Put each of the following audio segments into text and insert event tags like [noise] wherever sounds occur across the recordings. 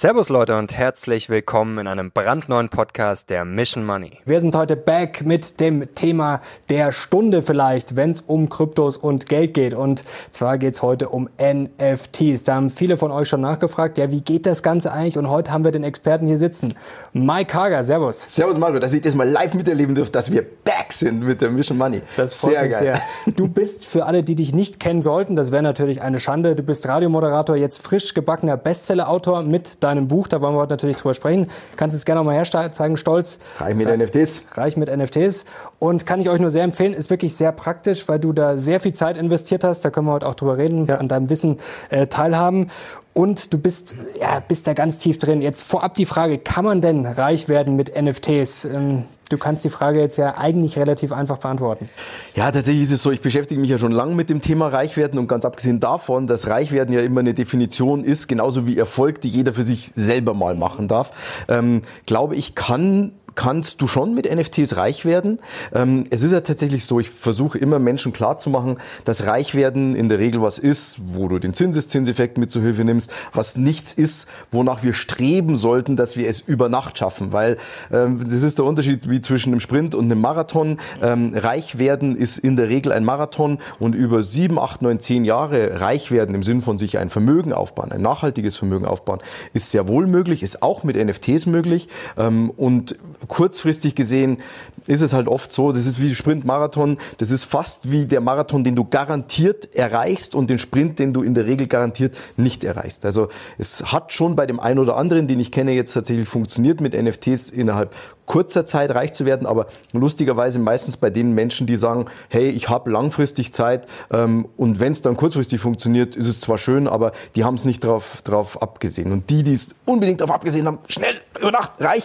Servus Leute und herzlich willkommen in einem brandneuen Podcast der Mission Money. Wir sind heute back mit dem Thema der Stunde vielleicht, wenn es um Kryptos und Geld geht. Und zwar geht es heute um NFTs. Da haben viele von euch schon nachgefragt, ja, wie geht das Ganze eigentlich? Und heute haben wir den Experten hier sitzen. Mike Hager, Servus. Servus Mario, dass ich das mal live miterleben durfte, dass wir back sind mit der Mission Money. Das freut sehr mich geil. sehr. Du bist für alle, die dich nicht kennen sollten, das wäre natürlich eine Schande, du bist Radiomoderator, jetzt frisch gebackener Bestsellerautor mit deinem Buch. Da wollen wir heute natürlich drüber sprechen. Kannst es gerne nochmal herzeigen, stolz. Reich mit NFTs. Reich mit NFTs. Und kann ich euch nur sehr empfehlen, ist wirklich sehr praktisch, weil du da sehr viel Zeit investiert hast. Da können wir heute auch drüber reden, ja. an deinem Wissen äh, teilhaben. Und du bist, ja, bist da ganz tief drin. Jetzt vorab die Frage, kann man denn reich werden mit NFTs? Ähm, Du kannst die Frage jetzt ja eigentlich relativ einfach beantworten. Ja, tatsächlich ist es so, ich beschäftige mich ja schon lange mit dem Thema Reichwerden und ganz abgesehen davon, dass Reichwerden ja immer eine Definition ist, genauso wie Erfolg, die jeder für sich selber mal machen darf, ähm, glaube ich, kann kannst du schon mit NFTs reich werden. Ähm, es ist ja tatsächlich so, ich versuche immer Menschen klarzumachen, dass Reichwerden in der Regel was ist, wo du den Zinseszinseffekt mit zur Hilfe nimmst, was nichts ist, wonach wir streben sollten, dass wir es über Nacht schaffen. Weil ähm, das ist der Unterschied wie zwischen einem Sprint und einem Marathon. Ähm, reich werden ist in der Regel ein Marathon und über sieben, acht, neun, zehn Jahre reich werden im Sinn von sich ein Vermögen aufbauen, ein nachhaltiges Vermögen aufbauen, ist sehr wohl möglich, ist auch mit NFTs möglich. Ähm, und kurzfristig gesehen ist es halt oft so, das ist wie Sprint-Marathon, das ist fast wie der Marathon, den du garantiert erreichst und den Sprint, den du in der Regel garantiert nicht erreichst. Also es hat schon bei dem einen oder anderen, den ich kenne, jetzt tatsächlich funktioniert, mit NFTs innerhalb kurzer Zeit reich zu werden, aber lustigerweise meistens bei den Menschen, die sagen, hey, ich habe langfristig Zeit ähm, und wenn es dann kurzfristig funktioniert, ist es zwar schön, aber die haben es nicht drauf, drauf abgesehen. Und die, die es unbedingt darauf abgesehen haben, schnell, über Nacht, reich,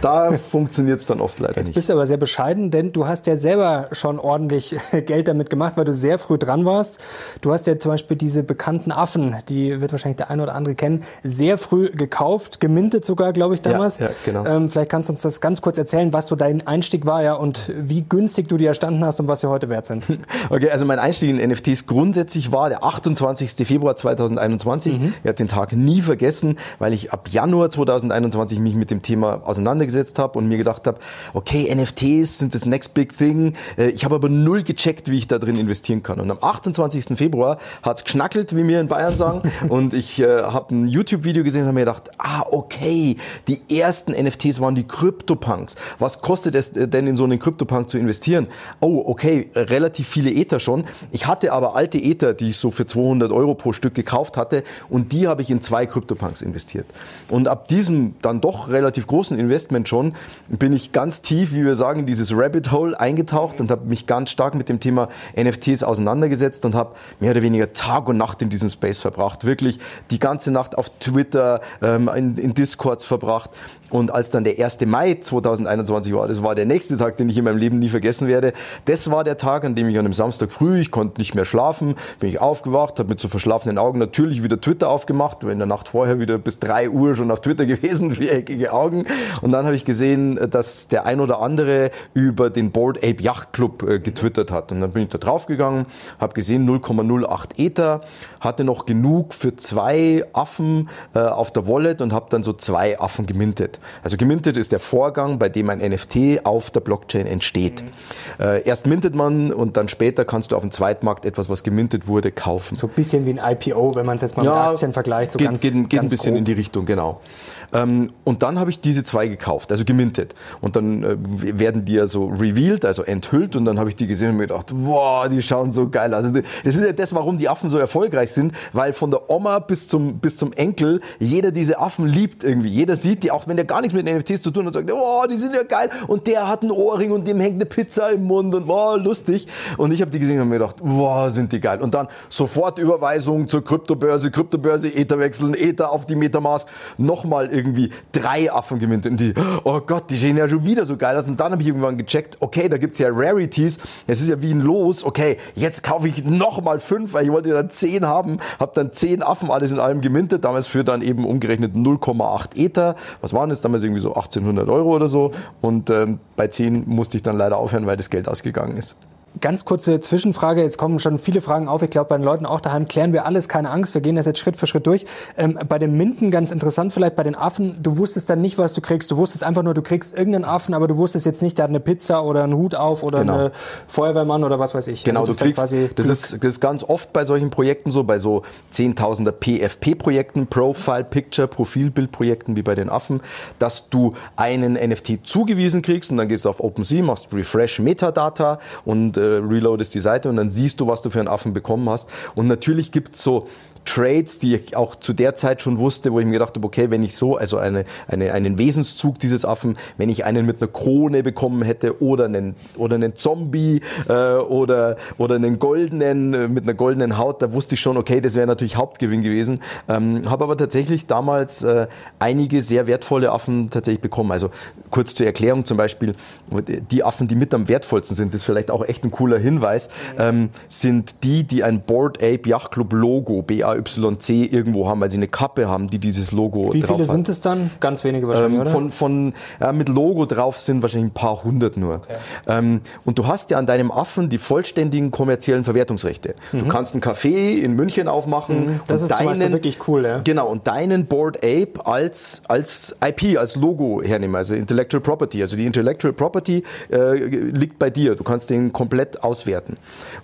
da [laughs] funktioniert es dann oft leider Jetzt nicht. bist du aber sehr bescheiden, denn du hast ja selber schon ordentlich [laughs] Geld damit gemacht, weil du sehr früh dran warst. Du hast ja zum Beispiel diese bekannten Affen, die wird wahrscheinlich der eine oder andere kennen, sehr früh gekauft, gemintet sogar, glaube ich, damals. Ja, ja genau. Ähm, vielleicht kannst du uns das ganz kurz erzählen, was so dein Einstieg war ja und wie günstig du die erstanden hast und was sie heute wert sind. [laughs] Okay, also mein Einstieg in NFTs grundsätzlich war der 28. Februar 2021. Mhm. Ich habe den Tag nie vergessen, weil ich ab Januar 2021 mich mit dem Thema auseinandergesetzt habe und mir gedacht habe, okay, NFTs sind das next big thing. Äh, ich habe aber null gecheckt, wie ich da drin investieren kann. Und am 28. Februar hat es geschnackelt, wie wir in Bayern sagen. [laughs] und ich äh, habe ein YouTube-Video gesehen und habe mir gedacht, ah, okay, die ersten NFTs waren die CryptoPunks. Was kostet es denn in so einen CryptoPunk zu investieren? Oh, okay, relativ viele Ether schon. Ich hatte aber alte Ether, die ich so für 200 Euro pro Stück gekauft hatte und die habe ich in zwei CryptoPunks investiert. Und ab diesem dann doch relativ großen Investment schon bin ich ganz tief, wie wir sagen, in dieses Rabbit Hole eingetaucht und habe mich ganz stark mit dem Thema NFTs auseinandergesetzt und habe mehr oder weniger Tag und Nacht in diesem Space verbracht. Wirklich die ganze Nacht auf Twitter, ähm, in, in Discords verbracht. Und als dann der 1. Mai 2021 war, das war der nächste Tag, den ich in meinem Leben nie vergessen werde. Das war der Tag, an dem ich an einem Samstag früh, ich konnte nicht mehr schlafen, bin ich aufgewacht, habe mit so verschlafenen Augen natürlich wieder Twitter aufgemacht, war in der Nacht vorher wieder bis drei Uhr schon auf Twitter [laughs] gewesen, viereckige Augen. Und dann habe ich gesehen, dass der ein oder andere über den Board Ape Yacht Club äh, getwittert hat. Und dann bin ich da draufgegangen, habe gesehen 0,08 Ether, hatte noch genug für zwei Affen äh, auf der Wallet und habe dann so zwei Affen gemintet. Also gemintet ist der Vorgang, bei dem ein NFT auf der Blockchain entsteht. Mhm. Äh, erst mintet man und dann später kannst du auf dem Zweitmarkt etwas, was gemintet wurde, kaufen. So ein bisschen wie ein IPO, wenn man es jetzt mal ja, mit Aktien vergleicht. So geht, ganz, geht, geht ganz ein bisschen grob. in die Richtung, genau. Ähm, und dann habe ich diese zwei gekauft, also gemintet. Und dann äh, werden die ja so revealed, also enthüllt. Und dann habe ich die gesehen und mir gedacht, wow, die schauen so geil aus. Also das ist ja das, warum die Affen so erfolgreich sind, weil von der Oma bis zum, bis zum Enkel jeder diese Affen liebt irgendwie. Jeder sieht die, auch wenn der gar nichts mit NFTs zu tun hat, sagt, wow, die sind ja geil. Und der hat einen Ohrring und dem hängt eine Pizza im Mund und wow, lustig. Und ich habe die gesehen und mir gedacht, wow, sind die geil. Und dann sofort Überweisung zur Kryptobörse, Kryptobörse, Ether wechseln, Ether auf die Metamask, nochmal irgendwie irgendwie drei Affen gewinnt. Und die, oh Gott, die sehen ja schon wieder so geil aus. Und dann habe ich irgendwann gecheckt, okay, da gibt's ja Rarities. Es ist ja wie ein Los. Okay, jetzt kaufe ich nochmal fünf, weil ich wollte dann zehn haben. Habe dann zehn Affen alles in allem gemintet. Damals für dann eben umgerechnet 0,8 Ether. Was waren das damals? Irgendwie so 1800 Euro oder so. Und ähm, bei zehn musste ich dann leider aufhören, weil das Geld ausgegangen ist. Ganz kurze Zwischenfrage. Jetzt kommen schon viele Fragen auf. Ich glaube, bei den Leuten auch daheim klären wir alles. Keine Angst. Wir gehen das jetzt Schritt für Schritt durch. Ähm, bei den Minden ganz interessant vielleicht. Bei den Affen, du wusstest dann nicht, was du kriegst. Du wusstest einfach nur, du kriegst irgendeinen Affen, aber du wusstest jetzt nicht, der hat eine Pizza oder einen Hut auf oder genau. eine Feuerwehrmann oder was weiß ich. Genau, also du kriegst, das ist, das ist ganz oft bei solchen Projekten so, bei so Zehntausender PFP-Projekten, Profile Picture, Profilbildprojekten wie bei den Affen, dass du einen NFT zugewiesen kriegst und dann gehst du auf OpenSea, machst Refresh Metadata und äh, reloadest die Seite und dann siehst du, was du für einen Affen bekommen hast. Und natürlich gibt es so Trades, die ich auch zu der Zeit schon wusste, wo ich mir gedacht habe, okay, wenn ich so, also eine, eine, einen Wesenszug dieses Affen, wenn ich einen mit einer Krone bekommen hätte oder einen, oder einen Zombie äh, oder, oder einen goldenen äh, mit einer goldenen Haut, da wusste ich schon, okay, das wäre natürlich Hauptgewinn gewesen. Ähm, habe aber tatsächlich damals äh, einige sehr wertvolle Affen tatsächlich bekommen. Also kurz zur Erklärung zum Beispiel, die Affen, die mit am wertvollsten sind, das ist vielleicht auch echt ein cooler Hinweis, ähm, sind die, die ein Board Ape Yacht Club Logo, BA AYC irgendwo haben, weil sie eine Kappe haben, die dieses Logo Wie viele sind es dann? Ganz wenige wahrscheinlich, ähm, oder? Von, von, mit Logo drauf sind wahrscheinlich ein paar hundert nur. Okay. Ähm, und du hast ja an deinem Affen die vollständigen kommerziellen Verwertungsrechte. Mhm. Du kannst ein Café in München aufmachen. Mhm. Das ist deinen, zum Beispiel wirklich cool, ja. Genau, und deinen Board Ape als, als IP, als Logo hernehmen, also Intellectual Property. Also die Intellectual Property äh, liegt bei dir. Du kannst den komplett auswerten.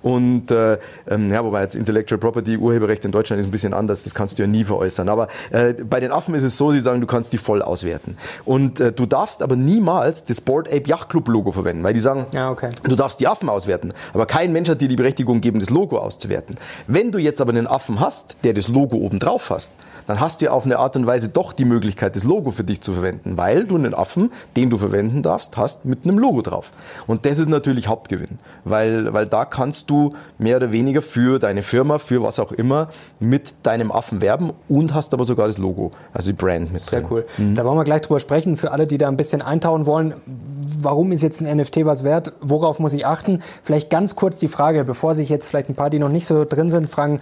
Und äh, ähm, ja, wobei jetzt Intellectual Property, Urheberrecht in Deutschland ist ein bisschen anders, das kannst du ja nie veräußern. Aber äh, bei den Affen ist es so, sie sagen, du kannst die voll auswerten. Und äh, du darfst aber niemals das Board Ape Yacht Club Logo verwenden, weil die sagen, ja, okay. du darfst die Affen auswerten. Aber kein Mensch hat dir die Berechtigung gegeben, das Logo auszuwerten. Wenn du jetzt aber einen Affen hast, der das Logo oben drauf hast, dann hast du ja auf eine Art und Weise doch die Möglichkeit, das Logo für dich zu verwenden, weil du einen Affen, den du verwenden darfst, hast mit einem Logo drauf. Und das ist natürlich Hauptgewinn, weil, weil da kannst du mehr oder weniger für deine Firma, für was auch immer, mit deinem Affen werben und hast aber sogar das Logo, also die Brand mit Sehr drin. cool. Mhm. Da wollen wir gleich drüber sprechen. Für alle, die da ein bisschen eintauchen wollen, warum ist jetzt ein NFT was wert? Worauf muss ich achten? Vielleicht ganz kurz die Frage, bevor sich jetzt vielleicht ein paar, die noch nicht so drin sind, fragen,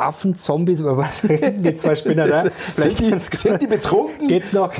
Affen, Zombies, über was [laughs] reden die zwei Spinner da? Vielleicht sind, die, sind die betrunken? Geht's noch?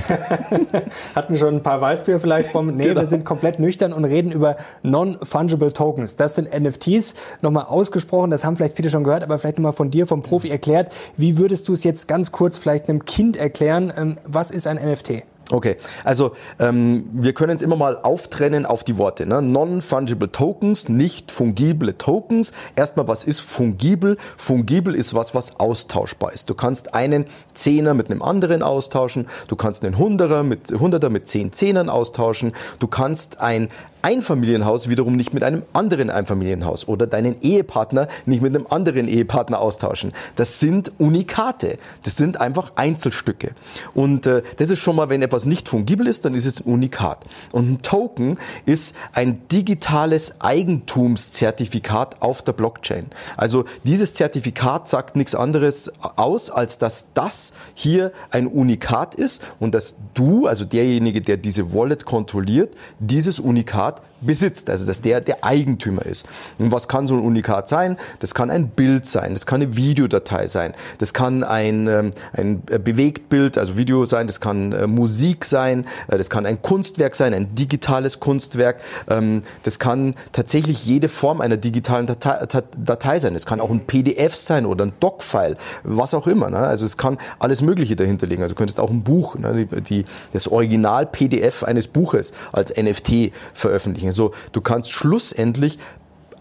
[laughs] Hatten schon ein paar Weißbier vielleicht vom. Nee, genau. wir sind komplett nüchtern und reden über Non-Fungible Tokens. Das sind NFTs. Nochmal ausgesprochen, das haben vielleicht viele schon gehört, aber vielleicht nochmal von dir, vom Profi erklärt. Wie würdest du es jetzt ganz kurz vielleicht einem Kind erklären? Ähm, was ist ein NFT? Okay, also ähm, wir können es immer mal auftrennen auf die Worte. Ne? Non-fungible Tokens, nicht fungible Tokens. Erstmal, was ist fungibel? Fungibel ist was, was austauschbar ist. Du kannst einen Zehner mit einem anderen austauschen. Du kannst einen Hunderter mit, Hunderter mit zehn Zehnern austauschen. Du kannst ein Einfamilienhaus wiederum nicht mit einem anderen Einfamilienhaus oder deinen Ehepartner nicht mit einem anderen Ehepartner austauschen. Das sind Unikate. Das sind einfach Einzelstücke. Und äh, das ist schon mal, wenn etwas nicht fungibel ist, dann ist es ein Unikat. Und ein Token ist ein digitales Eigentumszertifikat auf der Blockchain. Also dieses Zertifikat sagt nichts anderes aus, als dass das hier ein Unikat ist und dass du, also derjenige, der diese Wallet kontrolliert, dieses Unikat Unikat besitzt, also dass der der Eigentümer ist. Und was kann so ein Unikat sein? Das kann ein Bild sein, das kann eine Videodatei sein, das kann ein, ähm, ein Bewegtbild, also Video sein, das kann äh, Musik sein, äh, das kann ein Kunstwerk sein, ein digitales Kunstwerk, ähm, das kann tatsächlich jede Form einer digitalen Datei, Datei sein, es kann auch ein PDF sein oder ein Doc-File, was auch immer. Ne? Also es kann alles Mögliche dahinter liegen. Also du könntest auch ein Buch, ne? die, das Original-PDF eines Buches als NFT veröffentlichen. Also du kannst schlussendlich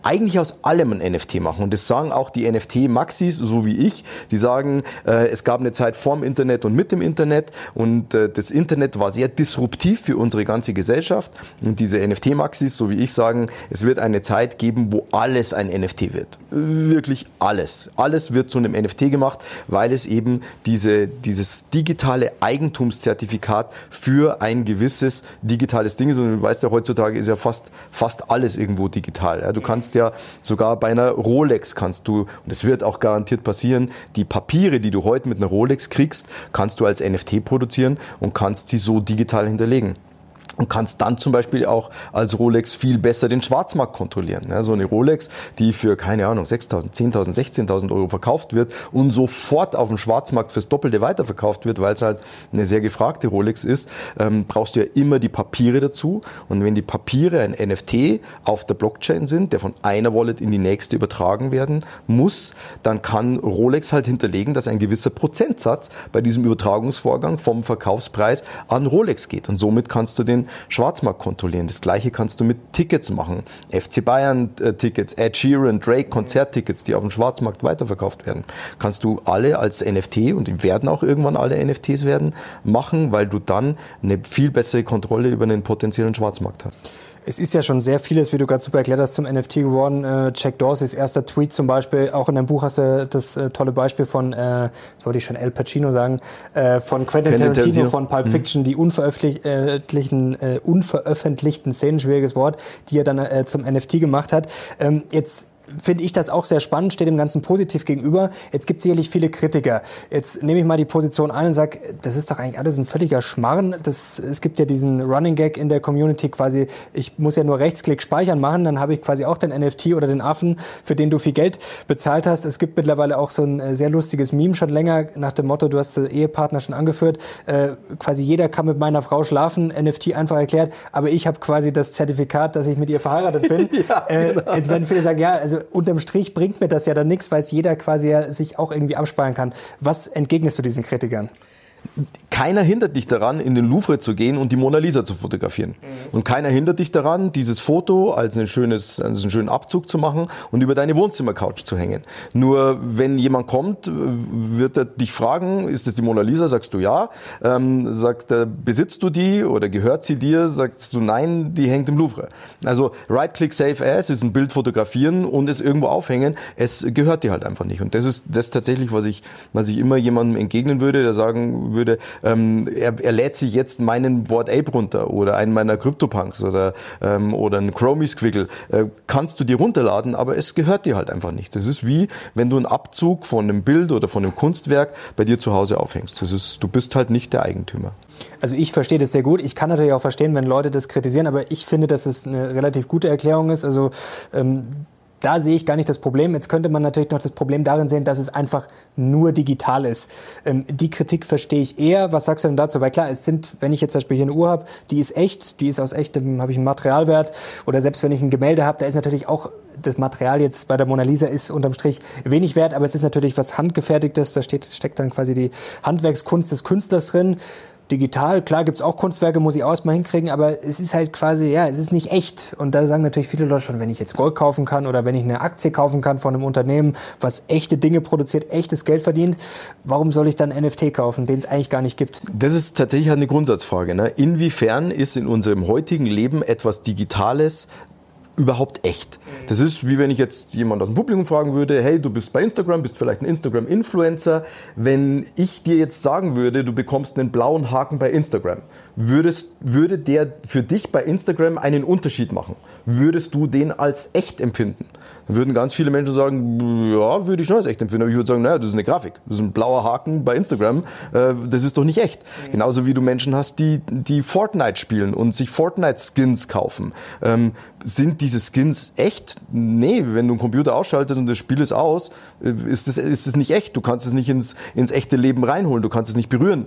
eigentlich aus allem ein NFT machen. Und das sagen auch die NFT-Maxis, so wie ich. Die sagen, äh, es gab eine Zeit vorm Internet und mit dem Internet. Und äh, das Internet war sehr disruptiv für unsere ganze Gesellschaft. Und diese NFT-Maxis, so wie ich, sagen, es wird eine Zeit geben, wo alles ein NFT wird. Wirklich alles. Alles wird zu einem NFT gemacht, weil es eben diese, dieses digitale Eigentumszertifikat für ein gewisses digitales Ding ist. Und du weißt ja, heutzutage ist ja fast, fast alles irgendwo digital. Ja, du kannst kannst ja sogar bei einer Rolex kannst du, und es wird auch garantiert passieren, die Papiere, die du heute mit einer Rolex kriegst, kannst du als NFT produzieren und kannst sie so digital hinterlegen. Und kannst dann zum Beispiel auch als Rolex viel besser den Schwarzmarkt kontrollieren. Ja, so eine Rolex, die für, keine Ahnung, 6.000, 10.000, 16.000 Euro verkauft wird und sofort auf dem Schwarzmarkt fürs Doppelte weiterverkauft wird, weil es halt eine sehr gefragte Rolex ist, ähm, brauchst du ja immer die Papiere dazu. Und wenn die Papiere ein NFT auf der Blockchain sind, der von einer Wallet in die nächste übertragen werden muss, dann kann Rolex halt hinterlegen, dass ein gewisser Prozentsatz bei diesem Übertragungsvorgang vom Verkaufspreis an Rolex geht. Und somit kannst du den Schwarzmarkt kontrollieren. Das gleiche kannst du mit Tickets machen. FC Bayern äh, Tickets, Ed Sheeran, Drake Konzerttickets, die auf dem Schwarzmarkt weiterverkauft werden. Kannst du alle als NFT und die werden auch irgendwann alle NFTs werden machen, weil du dann eine viel bessere Kontrolle über einen potenziellen Schwarzmarkt hast. Es ist ja schon sehr vieles, wie du gerade super erklärt hast, zum NFT geworden. Äh, Jack Dorseys erster Tweet zum Beispiel, auch in deinem Buch hast du das äh, tolle Beispiel von, äh, das wollte ich schon El Pacino sagen, äh, von Quentin, Quentin Tarantino, Tarantino, von Pulp mhm. Fiction, die unveröffentlichten, äh, unveröffentlichten Szenen, schwieriges Wort, die er dann äh, zum NFT gemacht hat. Ähm, jetzt finde ich das auch sehr spannend, steht dem Ganzen positiv gegenüber. Jetzt gibt es sicherlich viele Kritiker. Jetzt nehme ich mal die Position ein und sage, das ist doch eigentlich alles ein völliger Schmarren. Das, es gibt ja diesen Running Gag in der Community quasi, ich muss ja nur Rechtsklick speichern machen, dann habe ich quasi auch den NFT oder den Affen, für den du viel Geld bezahlt hast. Es gibt mittlerweile auch so ein äh, sehr lustiges Meme schon länger nach dem Motto, du hast den Ehepartner schon angeführt, äh, quasi jeder kann mit meiner Frau schlafen, NFT einfach erklärt, aber ich habe quasi das Zertifikat, dass ich mit ihr verheiratet bin. [laughs] ja, äh, genau. Jetzt werden viele sagen, ja, also unterm Strich bringt mir das ja dann nichts, weil es jeder quasi ja sich auch irgendwie absparen kann. Was entgegnest du diesen Kritikern? Keiner hindert dich daran, in den Louvre zu gehen und die Mona Lisa zu fotografieren. Mhm. Und keiner hindert dich daran, dieses Foto als, ein schönes, als einen schönen Abzug zu machen und über deine Wohnzimmercouch zu hängen. Nur wenn jemand kommt, wird er dich fragen, ist das die Mona Lisa? Sagst du ja. Ähm, sagt er, besitzt du die oder gehört sie dir? Sagst du nein, die hängt im Louvre. Also Right-Click Save As ist ein Bild fotografieren und es irgendwo aufhängen. Es gehört dir halt einfach nicht. Und das ist das tatsächlich, was ich, was ich immer jemandem entgegnen würde, der sagen würde, ähm, er, er lädt sich jetzt meinen Board Ape runter oder einen meiner CryptoPunks oder, ähm, oder einen Chromie Squiggle. Äh, kannst du dir runterladen, aber es gehört dir halt einfach nicht. Das ist wie, wenn du einen Abzug von einem Bild oder von einem Kunstwerk bei dir zu Hause aufhängst. Das ist, du bist halt nicht der Eigentümer. Also ich verstehe das sehr gut. Ich kann natürlich auch verstehen, wenn Leute das kritisieren, aber ich finde, dass es eine relativ gute Erklärung ist. Also ähm, da sehe ich gar nicht das Problem. Jetzt könnte man natürlich noch das Problem darin sehen, dass es einfach nur digital ist. Ähm, die Kritik verstehe ich eher. Was sagst du denn dazu? Weil klar, es sind, wenn ich jetzt zum Beispiel hier eine Uhr habe, die ist echt, die ist aus echtem, habe ich einen Materialwert. Oder selbst wenn ich ein Gemälde habe, da ist natürlich auch das Material jetzt bei der Mona Lisa ist unterm Strich wenig wert, aber es ist natürlich was handgefertigtes. Da steht, steckt dann quasi die Handwerkskunst des Künstlers drin digital. Klar gibt's auch Kunstwerke, muss ich auch erstmal hinkriegen, aber es ist halt quasi, ja, es ist nicht echt. Und da sagen natürlich viele Leute schon, wenn ich jetzt Gold kaufen kann oder wenn ich eine Aktie kaufen kann von einem Unternehmen, was echte Dinge produziert, echtes Geld verdient, warum soll ich dann NFT kaufen, den es eigentlich gar nicht gibt? Das ist tatsächlich eine Grundsatzfrage. Ne? Inwiefern ist in unserem heutigen Leben etwas Digitales überhaupt echt. Das ist wie wenn ich jetzt jemand aus dem Publikum fragen würde, hey, du bist bei Instagram, bist vielleicht ein Instagram-Influencer. Wenn ich dir jetzt sagen würde, du bekommst einen blauen Haken bei Instagram, würdest, würde der für dich bei Instagram einen Unterschied machen? Würdest du den als echt empfinden? Dann würden ganz viele Menschen sagen, ja, würde ich schon als echt empfinden. Aber ich würde sagen, naja, das ist eine Grafik. Das ist ein blauer Haken bei Instagram. Äh, das ist doch nicht echt. Mhm. Genauso wie du Menschen hast, die, die Fortnite spielen und sich Fortnite-Skins kaufen. Ähm, sind diese Skins echt? Nee, wenn du einen Computer ausschaltest und das Spiel ist aus, äh, ist es ist das nicht echt. Du kannst es nicht ins, ins echte Leben reinholen. Du kannst es nicht berühren.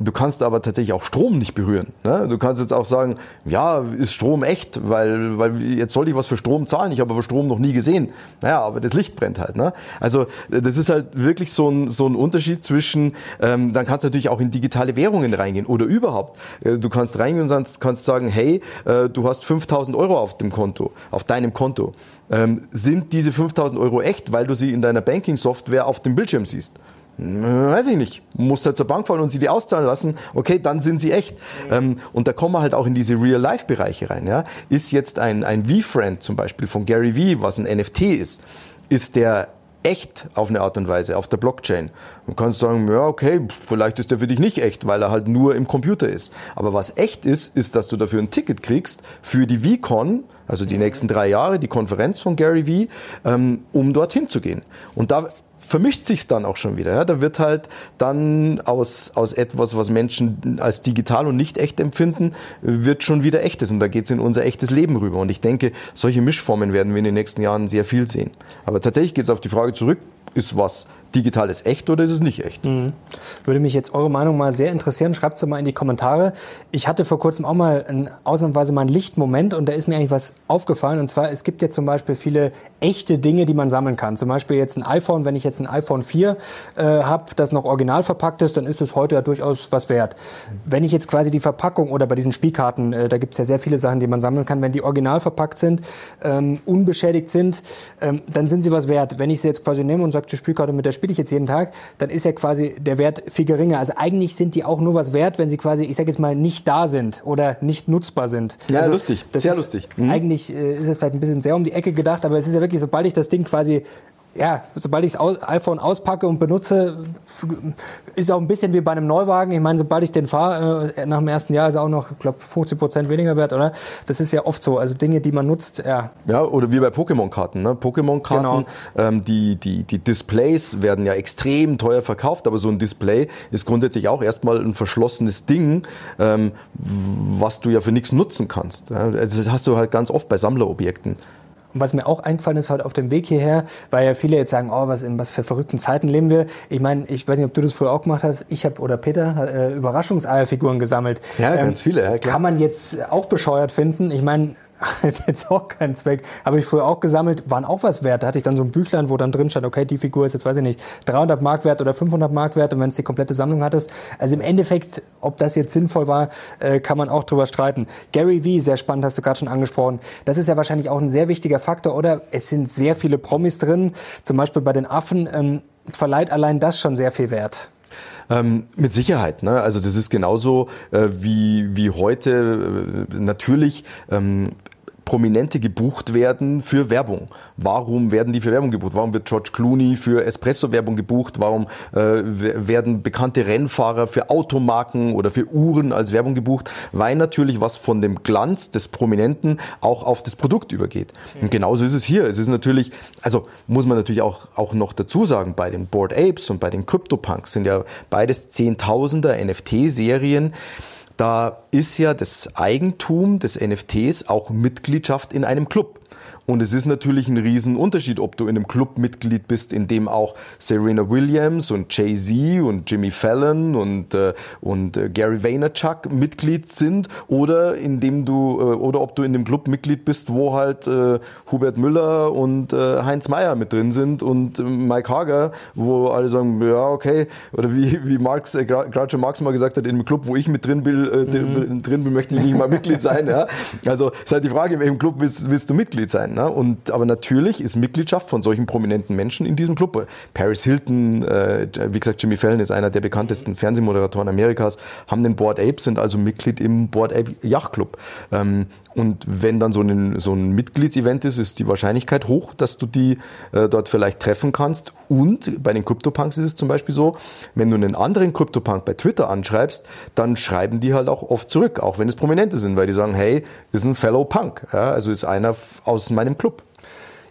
Du kannst aber tatsächlich auch Strom nicht berühren. Ne? Du kannst jetzt auch sagen, ja, ist Strom echt, weil, weil jetzt soll ich was für Strom zahlen, ich habe aber Strom noch nie gesehen. Naja, aber das Licht brennt halt. Ne? Also das ist halt wirklich so ein, so ein Unterschied zwischen, ähm, dann kannst du natürlich auch in digitale Währungen reingehen oder überhaupt. Äh, du kannst reingehen und kannst sagen, hey, äh, du hast 5000 Euro auf dem Konto, auf deinem Konto. Ähm, sind diese 5000 Euro echt, weil du sie in deiner Banking-Software auf dem Bildschirm siehst? Weiß ich nicht, musst halt zur Bank fahren und sie die auszahlen lassen, okay, dann sind sie echt. Ähm, und da kommen wir halt auch in diese Real-Life-Bereiche rein. Ja? Ist jetzt ein, ein V-Friend zum Beispiel von Gary V, was ein NFT ist, ist der echt auf eine Art und Weise auf der Blockchain. Du kannst sagen, ja, okay, vielleicht ist der für dich nicht echt, weil er halt nur im Computer ist. Aber was echt ist, ist, dass du dafür ein Ticket kriegst für die VCon, also die nächsten drei Jahre, die Konferenz von Gary V, ähm, um dorthin zu gehen. Und da vermischt sich's dann auch schon wieder. Ja? Da wird halt dann aus, aus etwas, was Menschen als digital und nicht echt empfinden, wird schon wieder echtes und da geht's in unser echtes Leben rüber. Und ich denke, solche Mischformen werden wir in den nächsten Jahren sehr viel sehen. Aber tatsächlich geht's auf die Frage zurück, ist was Digitales echt oder ist es nicht echt? Mhm. Würde mich jetzt eure Meinung mal sehr interessieren. Schreibt es mal in die Kommentare. Ich hatte vor kurzem auch mal ein, ausnahmsweise mal einen Lichtmoment und da ist mir eigentlich was aufgefallen. Und zwar, es gibt jetzt zum Beispiel viele echte Dinge, die man sammeln kann. Zum Beispiel jetzt ein iPhone. Wenn ich jetzt ein iPhone 4 äh, habe, das noch original verpackt ist, dann ist es heute ja durchaus was wert. Wenn ich jetzt quasi die Verpackung oder bei diesen Spielkarten, äh, da gibt es ja sehr viele Sachen, die man sammeln kann, wenn die original verpackt sind, ähm, unbeschädigt sind, ähm, dann sind sie was wert. Wenn ich sie jetzt quasi nehme und sage, die Spielkarte mit der spiele ich jetzt jeden Tag, dann ist ja quasi der Wert viel geringer. Also eigentlich sind die auch nur was wert, wenn sie quasi, ich sage jetzt mal, nicht da sind oder nicht nutzbar sind. Ja, also, lustig, sehr lustig. Mhm. Eigentlich äh, ist es vielleicht ein bisschen sehr um die Ecke gedacht, aber es ist ja wirklich, sobald ich das Ding quasi ja, sobald ich das iPhone auspacke und benutze, ist auch ein bisschen wie bei einem Neuwagen. Ich meine, sobald ich den fahre, äh, nach dem ersten Jahr ist er auch noch, ich glaube, 50 Prozent weniger wert, oder? Das ist ja oft so. Also Dinge, die man nutzt, ja. Ja, oder wie bei Pokémon-Karten. Ne? Pokémon-Karten, genau. ähm, die, die, die Displays werden ja extrem teuer verkauft, aber so ein Display ist grundsätzlich auch erstmal ein verschlossenes Ding, ähm, was du ja für nichts nutzen kannst. Also das hast du halt ganz oft bei Sammlerobjekten. Und was mir auch eingefallen ist heute auf dem Weg hierher, weil ja viele jetzt sagen, oh, was in was für verrückten Zeiten leben wir. Ich meine, ich weiß nicht, ob du das früher auch gemacht hast. Ich habe oder Peter äh, Überraschungseierfiguren gesammelt. Ja, ähm, ganz viele. Ja, klar. Kann man jetzt auch bescheuert finden. Ich meine, [laughs] hat jetzt auch keinen Zweck. Habe ich früher auch gesammelt, waren auch was wert. Da hatte ich dann so ein Büchlein, wo dann drin stand, okay, die Figur ist jetzt, weiß ich nicht, 300 Mark wert oder 500 Mark wert. Und wenn es die komplette Sammlung hattest, also im Endeffekt, ob das jetzt sinnvoll war, äh, kann man auch drüber streiten. Gary V, sehr spannend, hast du gerade schon angesprochen. Das ist ja wahrscheinlich auch ein sehr wichtiger Faktor, oder? Es sind sehr viele Promis drin, zum Beispiel bei den Affen. Ähm, verleiht allein das schon sehr viel Wert. Ähm, mit Sicherheit. Ne? Also das ist genauso äh, wie, wie heute äh, natürlich ähm, Prominente gebucht werden für Werbung. Warum werden die für Werbung gebucht? Warum wird George Clooney für Espresso-Werbung gebucht? Warum äh, werden bekannte Rennfahrer für Automarken oder für Uhren als Werbung gebucht? Weil natürlich was von dem Glanz des Prominenten auch auf das Produkt übergeht. Und genauso ist es hier. Es ist natürlich, also muss man natürlich auch, auch noch dazu sagen, bei den Board Apes und bei den CryptoPunks sind ja beides Zehntausender NFT-Serien da ist ja das Eigentum des NFTs auch Mitgliedschaft in einem Club. Und es ist natürlich ein Riesenunterschied, ob du in einem Club Mitglied bist, in dem auch Serena Williams und Jay-Z und Jimmy Fallon und, äh, und äh, Gary Vaynerchuk Mitglied sind oder in dem du, äh, oder ob du in dem Club Mitglied bist, wo halt äh, Hubert Müller und äh, Heinz Meyer mit drin sind und äh, Mike Hager, wo alle sagen, ja, okay, oder wie, [laughs] wie Marx, äh, Groucho Marx mal gesagt hat, in einem Club, wo ich mit drin bin, mhm. drin bin, möchte ich nicht mal Mitglied sein. Ja? Also ist halt die Frage, in welchem Club willst, willst du Mitglied sein? Ne? Und, aber natürlich ist Mitgliedschaft von solchen prominenten Menschen in diesem Club. Paris Hilton, äh, wie gesagt, Jimmy Fallon ist einer der bekanntesten Fernsehmoderatoren Amerikas, haben den Board Ape, sind also Mitglied im Board Ape Yacht Club. Ähm, und wenn dann so ein, so ein Mitgliedsevent ist, ist die Wahrscheinlichkeit hoch, dass du die äh, dort vielleicht treffen kannst. Und bei den CryptoPunks ist es zum Beispiel so, wenn du einen anderen CryptoPunk bei Twitter anschreibst, dann schreiben die halt auch oft zurück, auch wenn es Prominente sind, weil die sagen, hey, ist ein Fellow Punk, ja, also ist einer aus meinem Club.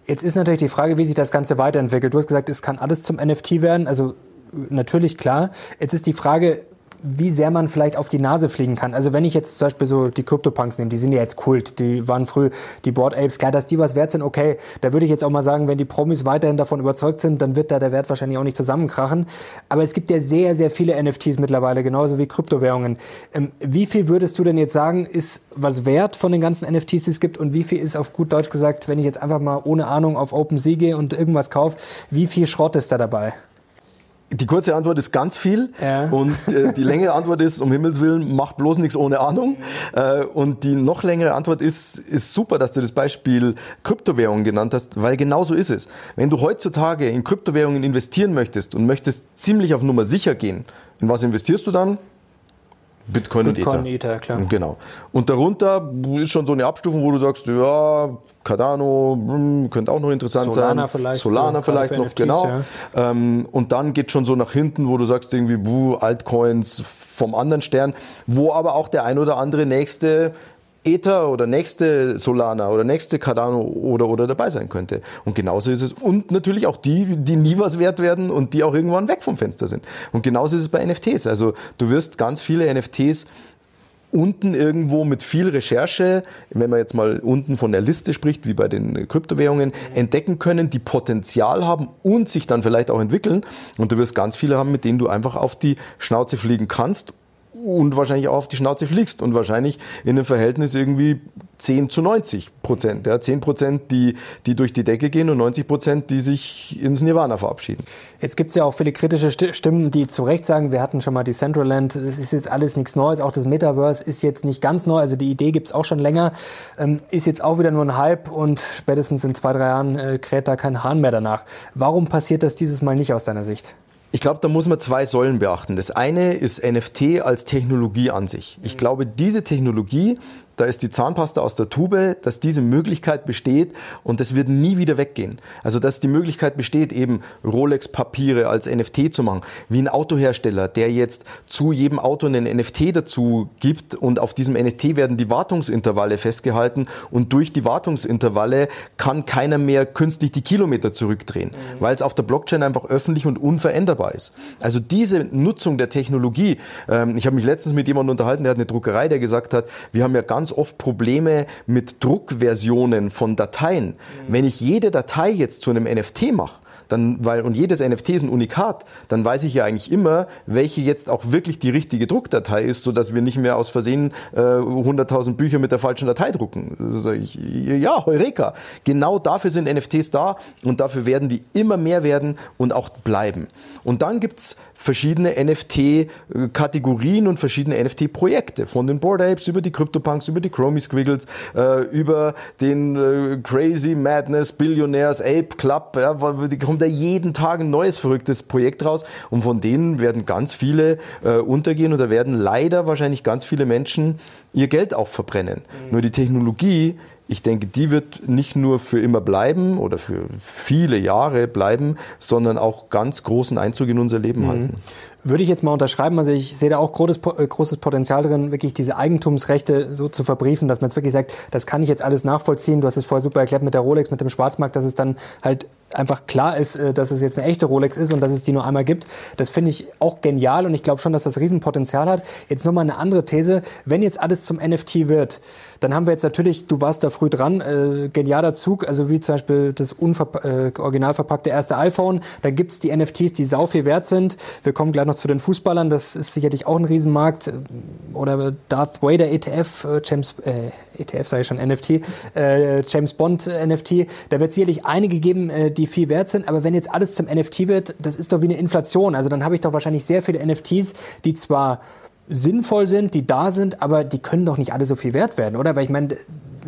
Jetzt ist natürlich die Frage, wie sich das Ganze weiterentwickelt. Du hast gesagt, es kann alles zum NFT werden. Also natürlich klar. Jetzt ist die Frage, wie sehr man vielleicht auf die Nase fliegen kann. Also wenn ich jetzt zum Beispiel so die CryptoPunks nehme, die sind ja jetzt Kult, die waren früh die Board Apes, klar, dass die was wert sind, okay, da würde ich jetzt auch mal sagen, wenn die Promis weiterhin davon überzeugt sind, dann wird da der Wert wahrscheinlich auch nicht zusammenkrachen. Aber es gibt ja sehr, sehr viele NFTs mittlerweile, genauso wie Kryptowährungen. Ähm, wie viel würdest du denn jetzt sagen, ist was wert von den ganzen NFTs, die es gibt und wie viel ist auf gut Deutsch gesagt, wenn ich jetzt einfach mal ohne Ahnung auf OpenSea gehe und irgendwas kaufe, wie viel Schrott ist da dabei? Die kurze Antwort ist ganz viel ja. und äh, die längere Antwort ist, um Himmels Willen, mach bloß nichts ohne Ahnung. Äh, und die noch längere Antwort ist, ist super, dass du das Beispiel Kryptowährungen genannt hast, weil genau so ist es. Wenn du heutzutage in Kryptowährungen investieren möchtest und möchtest ziemlich auf Nummer sicher gehen, in was investierst du dann? Bitcoin, Bitcoin und Ether. Ether klar. Genau. Und darunter ist schon so eine Abstufung, wo du sagst, ja, Cardano hm, könnte auch noch interessant Solana sein. Vielleicht Solana vielleicht noch, NFTs, genau. Ja. Ähm, und dann geht schon so nach hinten, wo du sagst irgendwie, buh, Altcoins vom anderen Stern, wo aber auch der ein oder andere nächste Ether oder nächste Solana oder nächste Cardano oder, oder dabei sein könnte. Und genauso ist es. Und natürlich auch die, die nie was wert werden und die auch irgendwann weg vom Fenster sind. Und genauso ist es bei NFTs. Also du wirst ganz viele NFTs unten irgendwo mit viel Recherche, wenn man jetzt mal unten von der Liste spricht, wie bei den Kryptowährungen, entdecken können, die Potenzial haben und sich dann vielleicht auch entwickeln. Und du wirst ganz viele haben, mit denen du einfach auf die Schnauze fliegen kannst und wahrscheinlich auch auf die Schnauze fliegst und wahrscheinlich in einem Verhältnis irgendwie 10 zu 90 Prozent. Ja, 10 Prozent, die, die durch die Decke gehen und 90 Prozent, die sich ins Nirvana verabschieden. Jetzt gibt es ja auch viele kritische Stimmen, die zu Recht sagen, wir hatten schon mal Decentraland, es ist jetzt alles nichts Neues, auch das Metaverse ist jetzt nicht ganz neu, also die Idee gibt es auch schon länger, ähm, ist jetzt auch wieder nur ein Hype und spätestens in zwei, drei Jahren äh, kräht da kein Hahn mehr danach. Warum passiert das dieses Mal nicht aus deiner Sicht? Ich glaube, da muss man zwei Säulen beachten. Das eine ist NFT als Technologie an sich. Ich glaube, diese Technologie da ist die Zahnpasta aus der Tube, dass diese Möglichkeit besteht und das wird nie wieder weggehen. Also dass die Möglichkeit besteht, eben Rolex-Papiere als NFT zu machen, wie ein Autohersteller, der jetzt zu jedem Auto einen NFT dazu gibt und auf diesem NFT werden die Wartungsintervalle festgehalten und durch die Wartungsintervalle kann keiner mehr künstlich die Kilometer zurückdrehen, mhm. weil es auf der Blockchain einfach öffentlich und unveränderbar ist. Also diese Nutzung der Technologie, ähm, ich habe mich letztens mit jemandem unterhalten, der hat eine Druckerei, der gesagt hat, wir haben ja ganz ganz oft Probleme mit Druckversionen von Dateien. Mhm. Wenn ich jede Datei jetzt zu einem NFT mache, dann, weil, und jedes NFT ist ein Unikat, dann weiß ich ja eigentlich immer, welche jetzt auch wirklich die richtige Druckdatei ist, so dass wir nicht mehr aus Versehen äh, 100.000 Bücher mit der falschen Datei drucken. Also ich, ja, Heureka. Genau dafür sind NFTs da und dafür werden die immer mehr werden und auch bleiben. Und dann gibt's verschiedene NFT-Kategorien und verschiedene NFT-Projekte, von den Board Apes über die CryptoPunks, über die Chromie Squiggles, äh, über den äh, Crazy Madness Billionaires Ape Club, ja, die kommt da jeden Tag ein neues verrücktes Projekt raus und von denen werden ganz viele äh, untergehen und da werden leider wahrscheinlich ganz viele Menschen ihr Geld auch verbrennen. Mhm. Nur die Technologie ich denke, die wird nicht nur für immer bleiben oder für viele Jahre bleiben, sondern auch ganz großen Einzug in unser Leben mhm. halten. Würde ich jetzt mal unterschreiben. Also ich sehe da auch großes, äh, großes Potenzial drin, wirklich diese Eigentumsrechte so zu verbriefen, dass man jetzt wirklich sagt, das kann ich jetzt alles nachvollziehen. Du hast es vorher super erklärt mit der Rolex, mit dem Schwarzmarkt, dass es dann halt einfach klar ist, äh, dass es jetzt eine echte Rolex ist und dass es die nur einmal gibt. Das finde ich auch genial und ich glaube schon, dass das Riesenpotenzial hat. Jetzt nochmal eine andere These. Wenn jetzt alles zum NFT wird, dann haben wir jetzt natürlich, du warst da früh dran, äh, genialer Zug, also wie zum Beispiel das unver äh, original verpackte erste iPhone. Da gibt's die NFTs, die sau viel wert sind. Wir kommen gleich noch noch zu den Fußballern, das ist sicherlich auch ein Riesenmarkt. Oder Darth Vader ETF, äh, James, äh, ETF sage ich schon, NFT, äh, James Bond äh, NFT. Da wird sicherlich einige geben, äh, die viel wert sind. Aber wenn jetzt alles zum NFT wird, das ist doch wie eine Inflation. Also dann habe ich doch wahrscheinlich sehr viele NFTs, die zwar sinnvoll sind, die da sind, aber die können doch nicht alle so viel wert werden, oder? Weil ich meine,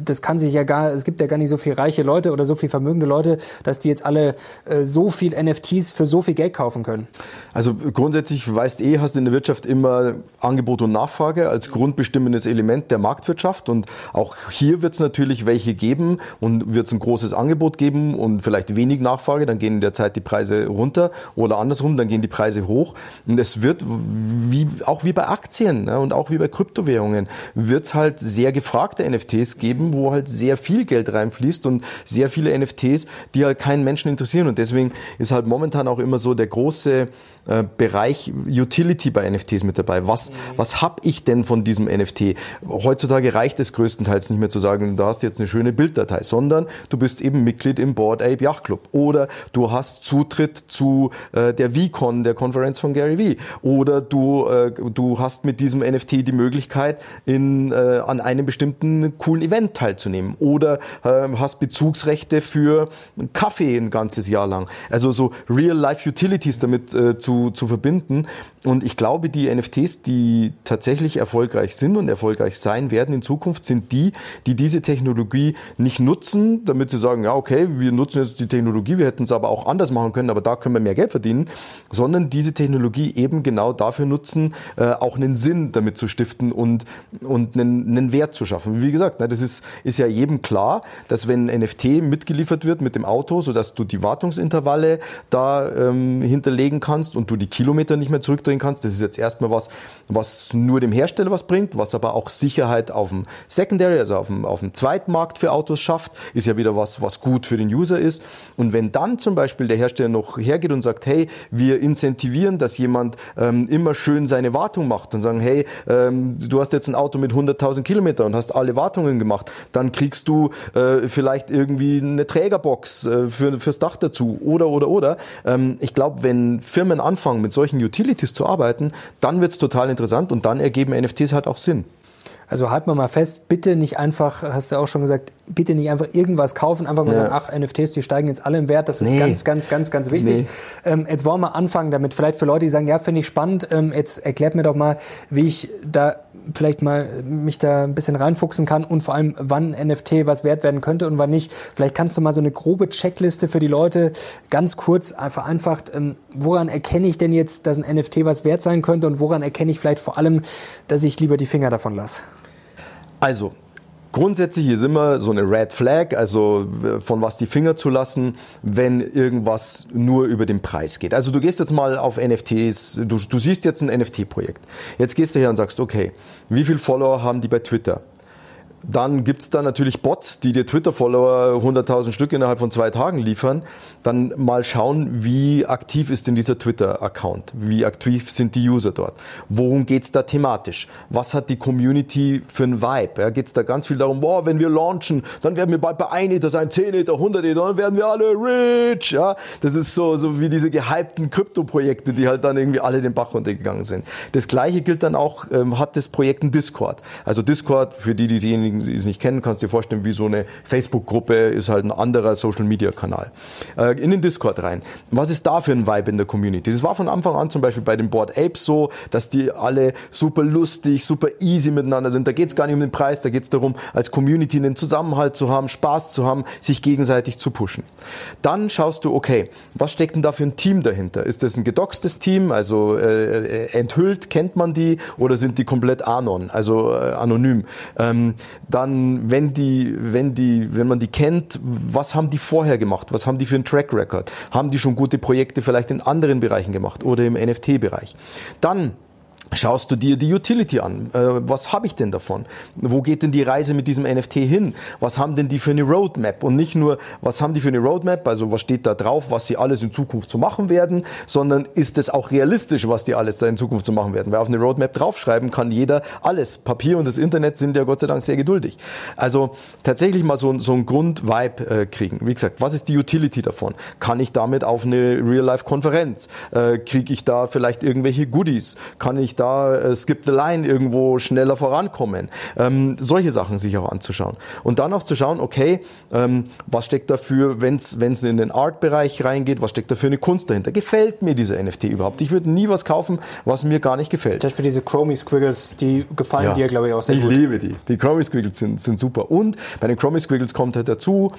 das kann sich ja gar, es gibt ja gar nicht so viel reiche Leute oder so viel vermögende Leute, dass die jetzt alle äh, so viel NFTs für so viel Geld kaufen können. Also grundsätzlich weißt eh, hast in der Wirtschaft immer Angebot und Nachfrage als grundbestimmendes Element der Marktwirtschaft und auch hier wird es natürlich welche geben und wird es ein großes Angebot geben und vielleicht wenig Nachfrage, dann gehen in der Zeit die Preise runter oder andersrum, dann gehen die Preise hoch und es wird wie, auch wie bei Aktien ne, und auch wie bei Kryptowährungen wird es halt sehr gefragte NFTs geben, geben, wo halt sehr viel Geld reinfließt und sehr viele NFTs, die halt keinen Menschen interessieren. Und deswegen ist halt momentan auch immer so der große äh, Bereich Utility bei NFTs mit dabei. Was, was habe ich denn von diesem NFT? Heutzutage reicht es größtenteils nicht mehr zu sagen, du hast jetzt eine schöne Bilddatei, sondern du bist eben Mitglied im Board Ape Yacht Club oder du hast Zutritt zu äh, der VCon, der Konferenz von Gary Vee oder du, äh, du hast mit diesem NFT die Möglichkeit, in, äh, an einem bestimmten coolen Event teilzunehmen oder äh, hast Bezugsrechte für Kaffee ein ganzes Jahr lang. Also so Real-Life-Utilities damit äh, zu verbinden. Und ich glaube, die NFTs, die tatsächlich erfolgreich sind und erfolgreich sein werden in Zukunft, sind die, die diese Technologie nicht nutzen, damit sie sagen, ja, okay, wir nutzen jetzt die Technologie, wir hätten es aber auch anders machen können, aber da können wir mehr Geld verdienen, sondern diese Technologie eben genau dafür nutzen, äh, auch einen einen Sinn damit zu stiften und, und einen, einen Wert zu schaffen. Wie gesagt, ne, das ist, ist ja jedem klar, dass wenn NFT mitgeliefert wird mit dem Auto, sodass du die Wartungsintervalle da ähm, hinterlegen kannst und du die Kilometer nicht mehr zurückdrehen kannst, das ist jetzt erstmal was, was nur dem Hersteller was bringt, was aber auch Sicherheit auf dem Secondary, also auf dem, auf dem Zweitmarkt für Autos schafft, ist ja wieder was, was gut für den User ist. Und wenn dann zum Beispiel der Hersteller noch hergeht und sagt, hey, wir incentivieren, dass jemand ähm, immer schön seine Wartung macht und sagen, hey, ähm, du hast jetzt ein Auto mit 100.000 Kilometer und hast alle Wartungen gemacht, dann kriegst du äh, vielleicht irgendwie eine Trägerbox äh, für, fürs Dach dazu oder, oder, oder. Ähm, ich glaube, wenn Firmen anfangen, mit solchen Utilities zu arbeiten, dann wird es total interessant und dann ergeben NFTs halt auch Sinn. Also halten wir mal fest, bitte nicht einfach, hast du auch schon gesagt, bitte nicht einfach irgendwas kaufen, einfach mal ja. sagen, ach, NFTs, die steigen jetzt alle im Wert. Das ist nee. ganz, ganz, ganz, ganz wichtig. Nee. Ähm, jetzt wollen wir anfangen damit. Vielleicht für Leute, die sagen, ja, finde ich spannend, ähm, jetzt erklärt mir doch mal, wie ich da vielleicht mal mich da ein bisschen reinfuchsen kann und vor allem, wann NFT was wert werden könnte und wann nicht. Vielleicht kannst du mal so eine grobe Checkliste für die Leute ganz kurz vereinfacht, ähm, woran erkenne ich denn jetzt, dass ein NFT was wert sein könnte und woran erkenne ich vielleicht vor allem, dass ich lieber die Finger davon lasse? Also, Grundsätzlich ist immer so eine Red Flag, also von was die Finger zu lassen, wenn irgendwas nur über den Preis geht. Also du gehst jetzt mal auf NFTs, du, du siehst jetzt ein NFT-Projekt. Jetzt gehst du her und sagst, okay, wie viele Follower haben die bei Twitter? Dann gibt's da natürlich Bots, die dir Twitter-Follower 100.000 Stück innerhalb von zwei Tagen liefern. Dann mal schauen, wie aktiv ist denn dieser Twitter-Account? Wie aktiv sind die User dort? Worum geht's da thematisch? Was hat die Community für ein Vibe? Ja, geht's da ganz viel darum, boah, wenn wir launchen, dann werden wir bald bei 1 Ether sein, 10 Ether, 100 Ether, dann werden wir alle rich. Ja, das ist so, so wie diese gehypten Krypto-Projekte, die halt dann irgendwie alle den Bach runtergegangen sind. Das Gleiche gilt dann auch, ähm, hat das Projekt ein Discord. Also Discord, für die, diejenigen, diejenigen, die es nicht kennen, kannst du dir vorstellen, wie so eine Facebook-Gruppe ist halt ein anderer Social-Media-Kanal. Äh, in den Discord rein. Was ist da für ein Vibe in der Community? Das war von Anfang an zum Beispiel bei den Board Apes so, dass die alle super lustig, super easy miteinander sind. Da geht es gar nicht um den Preis, da geht es darum, als Community einen Zusammenhalt zu haben, Spaß zu haben, sich gegenseitig zu pushen. Dann schaust du, okay, was steckt denn da für ein Team dahinter? Ist das ein gedoxtes Team, also äh, äh enthüllt, kennt man die, oder sind die komplett anon, also äh, anonym? Ähm, dann, wenn die, wenn die, wenn man die kennt, was haben die vorher gemacht? Was haben die für einen Track Record? Haben die schon gute Projekte vielleicht in anderen Bereichen gemacht oder im NFT-Bereich? Dann schaust du dir die Utility an. Äh, was habe ich denn davon? Wo geht denn die Reise mit diesem NFT hin? Was haben denn die für eine Roadmap? Und nicht nur, was haben die für eine Roadmap, also was steht da drauf, was sie alles in Zukunft zu machen werden, sondern ist es auch realistisch, was die alles da in Zukunft zu machen werden? Weil auf eine Roadmap draufschreiben kann jeder alles. Papier und das Internet sind ja Gott sei Dank sehr geduldig. Also tatsächlich mal so, so einen Grund-Vibe äh, kriegen. Wie gesagt, was ist die Utility davon? Kann ich damit auf eine Real-Life-Konferenz? Äh, Kriege ich da vielleicht irgendwelche Goodies? Kann ich da äh, Skip the Line irgendwo schneller vorankommen. Ähm, solche Sachen sich auch anzuschauen. Und dann auch zu schauen, okay, ähm, was steckt dafür, wenn es in den Art-Bereich reingeht, was steckt da für eine Kunst dahinter? Gefällt mir dieser NFT überhaupt? Ich würde nie was kaufen, was mir gar nicht gefällt. Zum Beispiel diese Chromie Squiggles, die gefallen ja, dir, glaube ich, auch sehr ich gut. Ich liebe die. Die Chromie Squiggles sind, sind super. Und bei den Chromie Squiggles kommt halt dazu,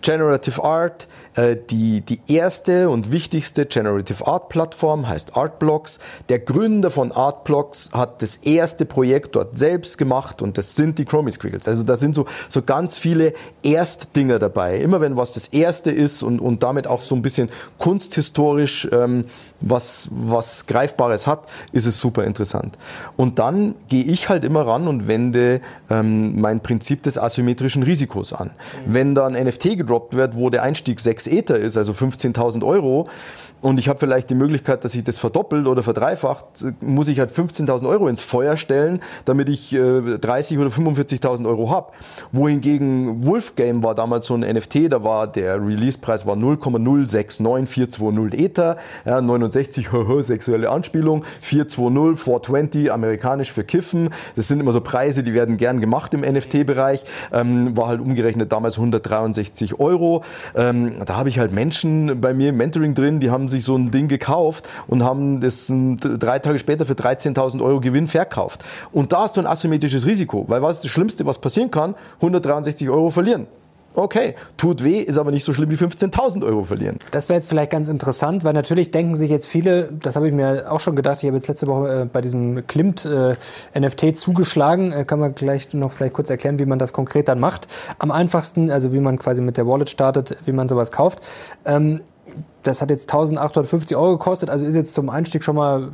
Generative Art, äh, die, die erste und wichtigste Generative Art Plattform heißt Artblocks. Der Gründer von Artblocks hat das erste Projekt dort selbst gemacht und das sind die Chromie Squiggles. Also da sind so, so ganz viele Erstdinger dabei. Immer wenn was das erste ist und, und damit auch so ein bisschen kunsthistorisch ähm, was, was Greifbares hat, ist es super interessant. Und dann gehe ich halt immer ran und wende ähm, mein Prinzip des asymmetrischen Risikos an. Mhm. Wenn da ein NFT gedroppt wird, wo der Einstieg 6 Ether ist, also 15.000 Euro, und ich habe vielleicht die Möglichkeit, dass ich das verdoppelt oder verdreifacht, muss ich halt 15.000 Euro ins Feuer stellen, damit ich äh, 30 oder 45.000 Euro habe. Wohingegen Wolfgame war damals so ein NFT, da war der Releasepreis war 0,069420 Ether, ja, 69 [laughs] sexuelle Anspielung, 420 420 amerikanisch für Kiffen. Das sind immer so Preise, die werden gern gemacht im NFT-Bereich. Ähm, war halt umgerechnet damals 163 Euro. Ähm, da habe ich halt Menschen bei mir im Mentoring drin, die haben sich so ein Ding gekauft und haben das drei Tage später für 13.000 Euro Gewinn verkauft. Und da hast du ein asymmetrisches Risiko, weil was ist das Schlimmste, was passieren kann? 163 Euro verlieren. Okay, tut weh, ist aber nicht so schlimm wie 15.000 Euro verlieren. Das wäre jetzt vielleicht ganz interessant, weil natürlich denken sich jetzt viele, das habe ich mir auch schon gedacht, ich habe jetzt letzte Woche äh, bei diesem Klimt äh, NFT zugeschlagen, äh, kann man gleich noch vielleicht kurz erklären, wie man das konkret dann macht. Am einfachsten, also wie man quasi mit der Wallet startet, wie man sowas kauft. Ähm, das hat jetzt 1850 Euro gekostet, also ist jetzt zum Einstieg schon mal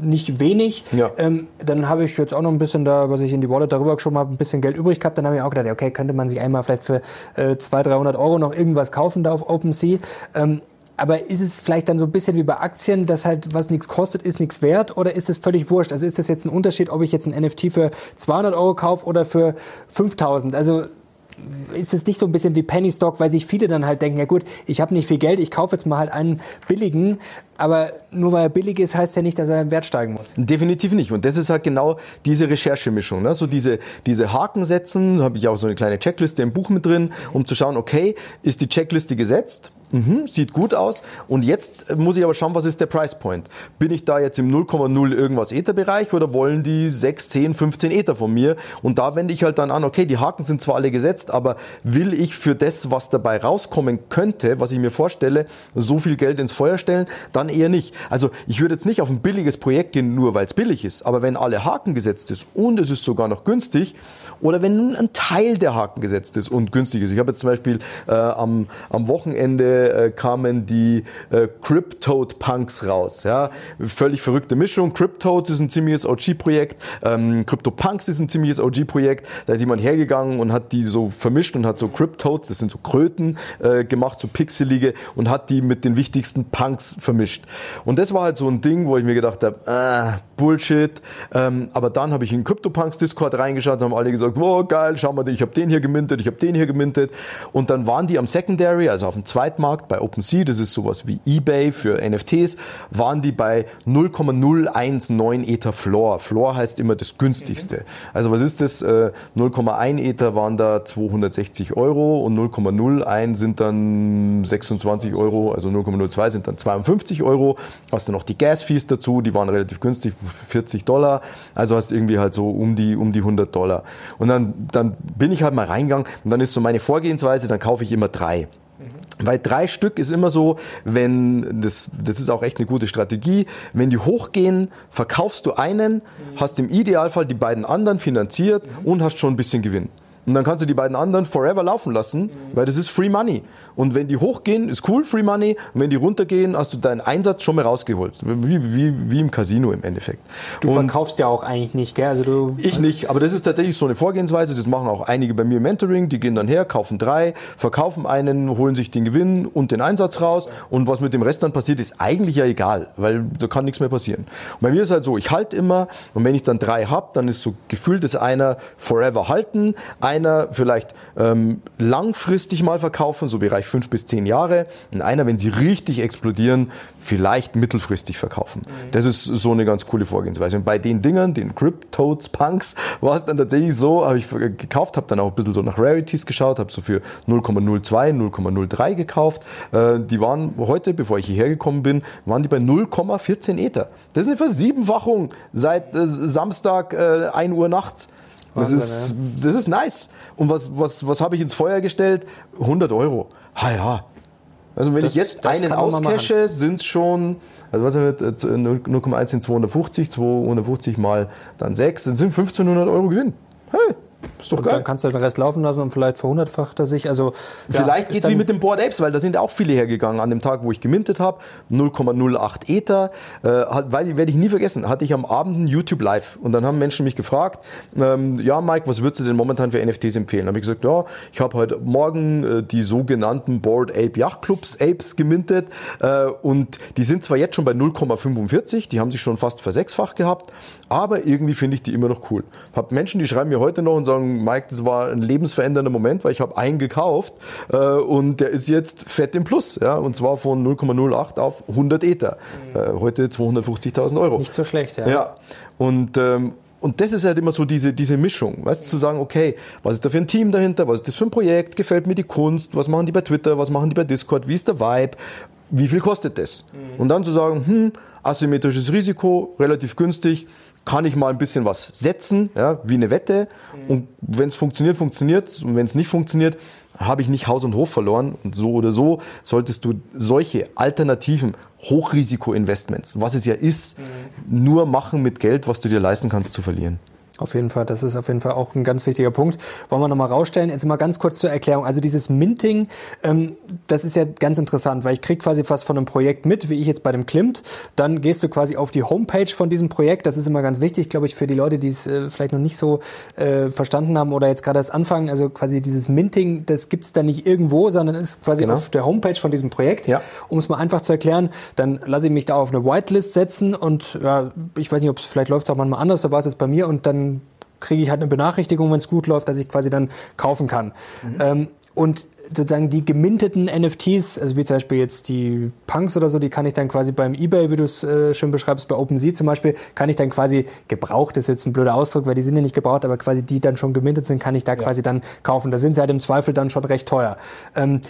nicht wenig. Ja. Ähm, dann habe ich jetzt auch noch ein bisschen da, was ich in die Wallet darüber schon mal ein bisschen Geld übrig gehabt. Dann habe ich auch gedacht, okay, könnte man sich einmal vielleicht für äh, 200, 300 Euro noch irgendwas kaufen da auf OpenSea. Ähm, aber ist es vielleicht dann so ein bisschen wie bei Aktien, dass halt was nichts kostet, ist nichts wert? Oder ist es völlig wurscht? Also ist das jetzt ein Unterschied, ob ich jetzt ein NFT für 200 Euro kaufe oder für 5000? Also ist es nicht so ein bisschen wie Penny Stock, weil sich viele dann halt denken, ja gut, ich habe nicht viel Geld, ich kaufe jetzt mal halt einen billigen, aber nur weil er billig ist, heißt ja nicht, dass er im Wert steigen muss. Definitiv nicht. Und das ist halt genau diese Recherchemischung. Ne? So diese, diese Haken setzen, habe ich auch so eine kleine Checkliste im Buch mit drin, um zu schauen, okay, ist die Checkliste gesetzt? Mhm, sieht gut aus. Und jetzt muss ich aber schauen, was ist der Price Point? Bin ich da jetzt im 0,0 irgendwas Ether-Bereich oder wollen die 6, 10, 15 Ether von mir? Und da wende ich halt dann an, okay, die Haken sind zwar alle gesetzt, aber will ich für das, was dabei rauskommen könnte, was ich mir vorstelle, so viel Geld ins Feuer stellen? Dann eher nicht. Also ich würde jetzt nicht auf ein billiges Projekt gehen, nur weil es billig ist. Aber wenn alle Haken gesetzt ist und es ist sogar noch günstig, oder wenn ein Teil der Haken gesetzt ist und günstig ist. Ich habe jetzt zum Beispiel äh, am, am Wochenende äh, kamen die äh, Cryptoad Punks raus. Ja? Völlig verrückte Mischung. Cryptoads ist ein ziemliches OG-Projekt. Ähm, CryptoPunks ist ein ziemliches OG-Projekt. Da ist jemand hergegangen und hat die so vermischt und hat so Cryptoads, das sind so Kröten, äh, gemacht, so pixelige und hat die mit den wichtigsten Punks vermischt. Und das war halt so ein Ding, wo ich mir gedacht habe, ah, Bullshit. Ähm, aber dann habe ich in CryptoPunks Discord reingeschaut und haben alle gesagt, wow, geil, schau mal, ich habe den hier gemintet, ich habe den hier gemintet. Und dann waren die am Secondary, also auf dem Zweitmarkt bei OpenSea, das ist sowas wie eBay für NFTs, waren die bei 0,019 Ether Floor. Floor heißt immer das günstigste. Also was ist das? 0,1 äh, Ether waren da 260 Euro und 0,01 sind dann 26 Euro, also 0,02 sind dann 52 Euro. Hast du noch die Gas-Fees dazu, die waren relativ günstig, 40 Dollar. Also hast irgendwie halt so um die, um die 100 Dollar. Und dann, dann bin ich halt mal reingegangen und dann ist so meine Vorgehensweise, dann kaufe ich immer drei. Weil drei Stück ist immer so, wenn, das, das ist auch echt eine gute Strategie, wenn die hochgehen, verkaufst du einen, hast im Idealfall die beiden anderen finanziert und hast schon ein bisschen Gewinn. Und dann kannst du die beiden anderen forever laufen lassen, weil das ist Free Money. Und wenn die hochgehen, ist cool, Free Money. Und wenn die runtergehen, hast du deinen Einsatz schon mal rausgeholt. Wie, wie, wie im Casino im Endeffekt. Du und verkaufst ja auch eigentlich nicht, gell? Also du ich nicht, aber das ist tatsächlich so eine Vorgehensweise. Das machen auch einige bei mir im Mentoring. Die gehen dann her, kaufen drei, verkaufen einen, holen sich den Gewinn und den Einsatz raus. Und was mit dem Rest dann passiert, ist eigentlich ja egal, weil da kann nichts mehr passieren. Und bei mir ist halt so, ich halte immer und wenn ich dann drei hab, dann ist so gefühlt, dass einer forever halten, einer vielleicht ähm, langfristig mal verkaufen, so Bereich fünf bis zehn Jahre, und einer, wenn sie richtig explodieren, vielleicht mittelfristig verkaufen. Mhm. Das ist so eine ganz coole Vorgehensweise. Und bei den Dingern, den Cryptoads, Punks, [laughs] war es dann tatsächlich so, habe ich gekauft, habe dann auch ein bisschen so nach Rarities geschaut, habe so für 0,02, 0,03 gekauft. Äh, die waren heute, bevor ich hierher gekommen bin, waren die bei 0,14 Ether. Das ist eine Versiebenfachung seit äh, Samstag äh, 1 Uhr nachts. Das ist, das ist nice. Und was, was, was habe ich ins Feuer gestellt? 100 Euro. Ha ja. Also wenn das, ich jetzt einen auscache, sind es schon, also was mit 0,1 sind 250, 250 mal dann 6, dann sind 1500 Euro Gewinn. Hey, ist doch und geil. Dann kannst du den Rest laufen lassen und vielleicht verhundertfacht er sich. Also, vielleicht ja, geht es wie mit dem Board Apes, weil da sind auch viele hergegangen. An dem Tag, wo ich gemintet habe, 0,08 Ether, äh, weiß ich, werde ich nie vergessen, hatte ich am Abend ein YouTube Live. Und dann haben Menschen mich gefragt, ähm, ja Mike, was würdest du denn momentan für NFTs empfehlen? habe ich gesagt, ja, ich habe heute Morgen äh, die sogenannten Board Ape Yacht Clubs Apes gemintet äh, und die sind zwar jetzt schon bei 0,45, die haben sich schon fast versechsfacht gehabt, aber irgendwie finde ich die immer noch cool. Hab Menschen, die schreiben mir heute noch und sagen, Mike, das war ein lebensverändernder Moment, weil ich habe einen gekauft äh, und der ist jetzt fett im Plus, ja, und zwar von 0,08 auf 100 Ether. Mhm. Äh, heute 250.000 Euro. Nicht so schlecht, ja. Ja, und ähm, und das ist halt immer so diese, diese Mischung, weißt du, zu sagen, okay, was ist da für ein Team dahinter, was ist das für ein Projekt, gefällt mir die Kunst, was machen die bei Twitter, was machen die bei Discord, wie ist der Vibe, wie viel kostet das? Mhm. Und dann zu sagen, hm, asymmetrisches Risiko, relativ günstig, kann ich mal ein bisschen was setzen, ja, wie eine Wette. Und wenn es funktioniert, funktioniert Und wenn es nicht funktioniert, habe ich nicht Haus und Hof verloren. Und so oder so solltest du solche alternativen Hochrisiko-Investments, was es ja ist, mhm. nur machen mit Geld, was du dir leisten kannst zu verlieren. Auf jeden Fall, das ist auf jeden Fall auch ein ganz wichtiger Punkt. Wollen wir nochmal rausstellen. Jetzt mal ganz kurz zur Erklärung. Also dieses Minting, ähm, das ist ja ganz interessant, weil ich krieg quasi was von einem Projekt mit, wie ich jetzt bei dem Klimt. Dann gehst du quasi auf die Homepage von diesem Projekt. Das ist immer ganz wichtig, glaube ich, für die Leute, die es äh, vielleicht noch nicht so äh, verstanden haben oder jetzt gerade erst anfangen. Also quasi dieses Minting, das gibt's da nicht irgendwo, sondern ist quasi genau. auf der Homepage von diesem Projekt. Ja. Um es mal einfach zu erklären, dann lasse ich mich da auf eine Whitelist setzen und ja, ich weiß nicht, ob es vielleicht läuft es auch manchmal anders, so war es jetzt bei mir und dann kriege ich halt eine Benachrichtigung, wenn es gut läuft, dass ich quasi dann kaufen kann. Mhm. Ähm, und sozusagen die geminteten NFTs, also wie zum Beispiel jetzt die Punks oder so, die kann ich dann quasi beim Ebay, wie du es äh, schön beschreibst, bei OpenSea zum Beispiel, kann ich dann quasi gebraucht, ist jetzt ein blöder Ausdruck, weil die sind ja nicht gebraucht, aber quasi die dann schon gemintet sind, kann ich da ja. quasi dann kaufen. Da sind sie halt im Zweifel dann schon recht teuer. Ähm,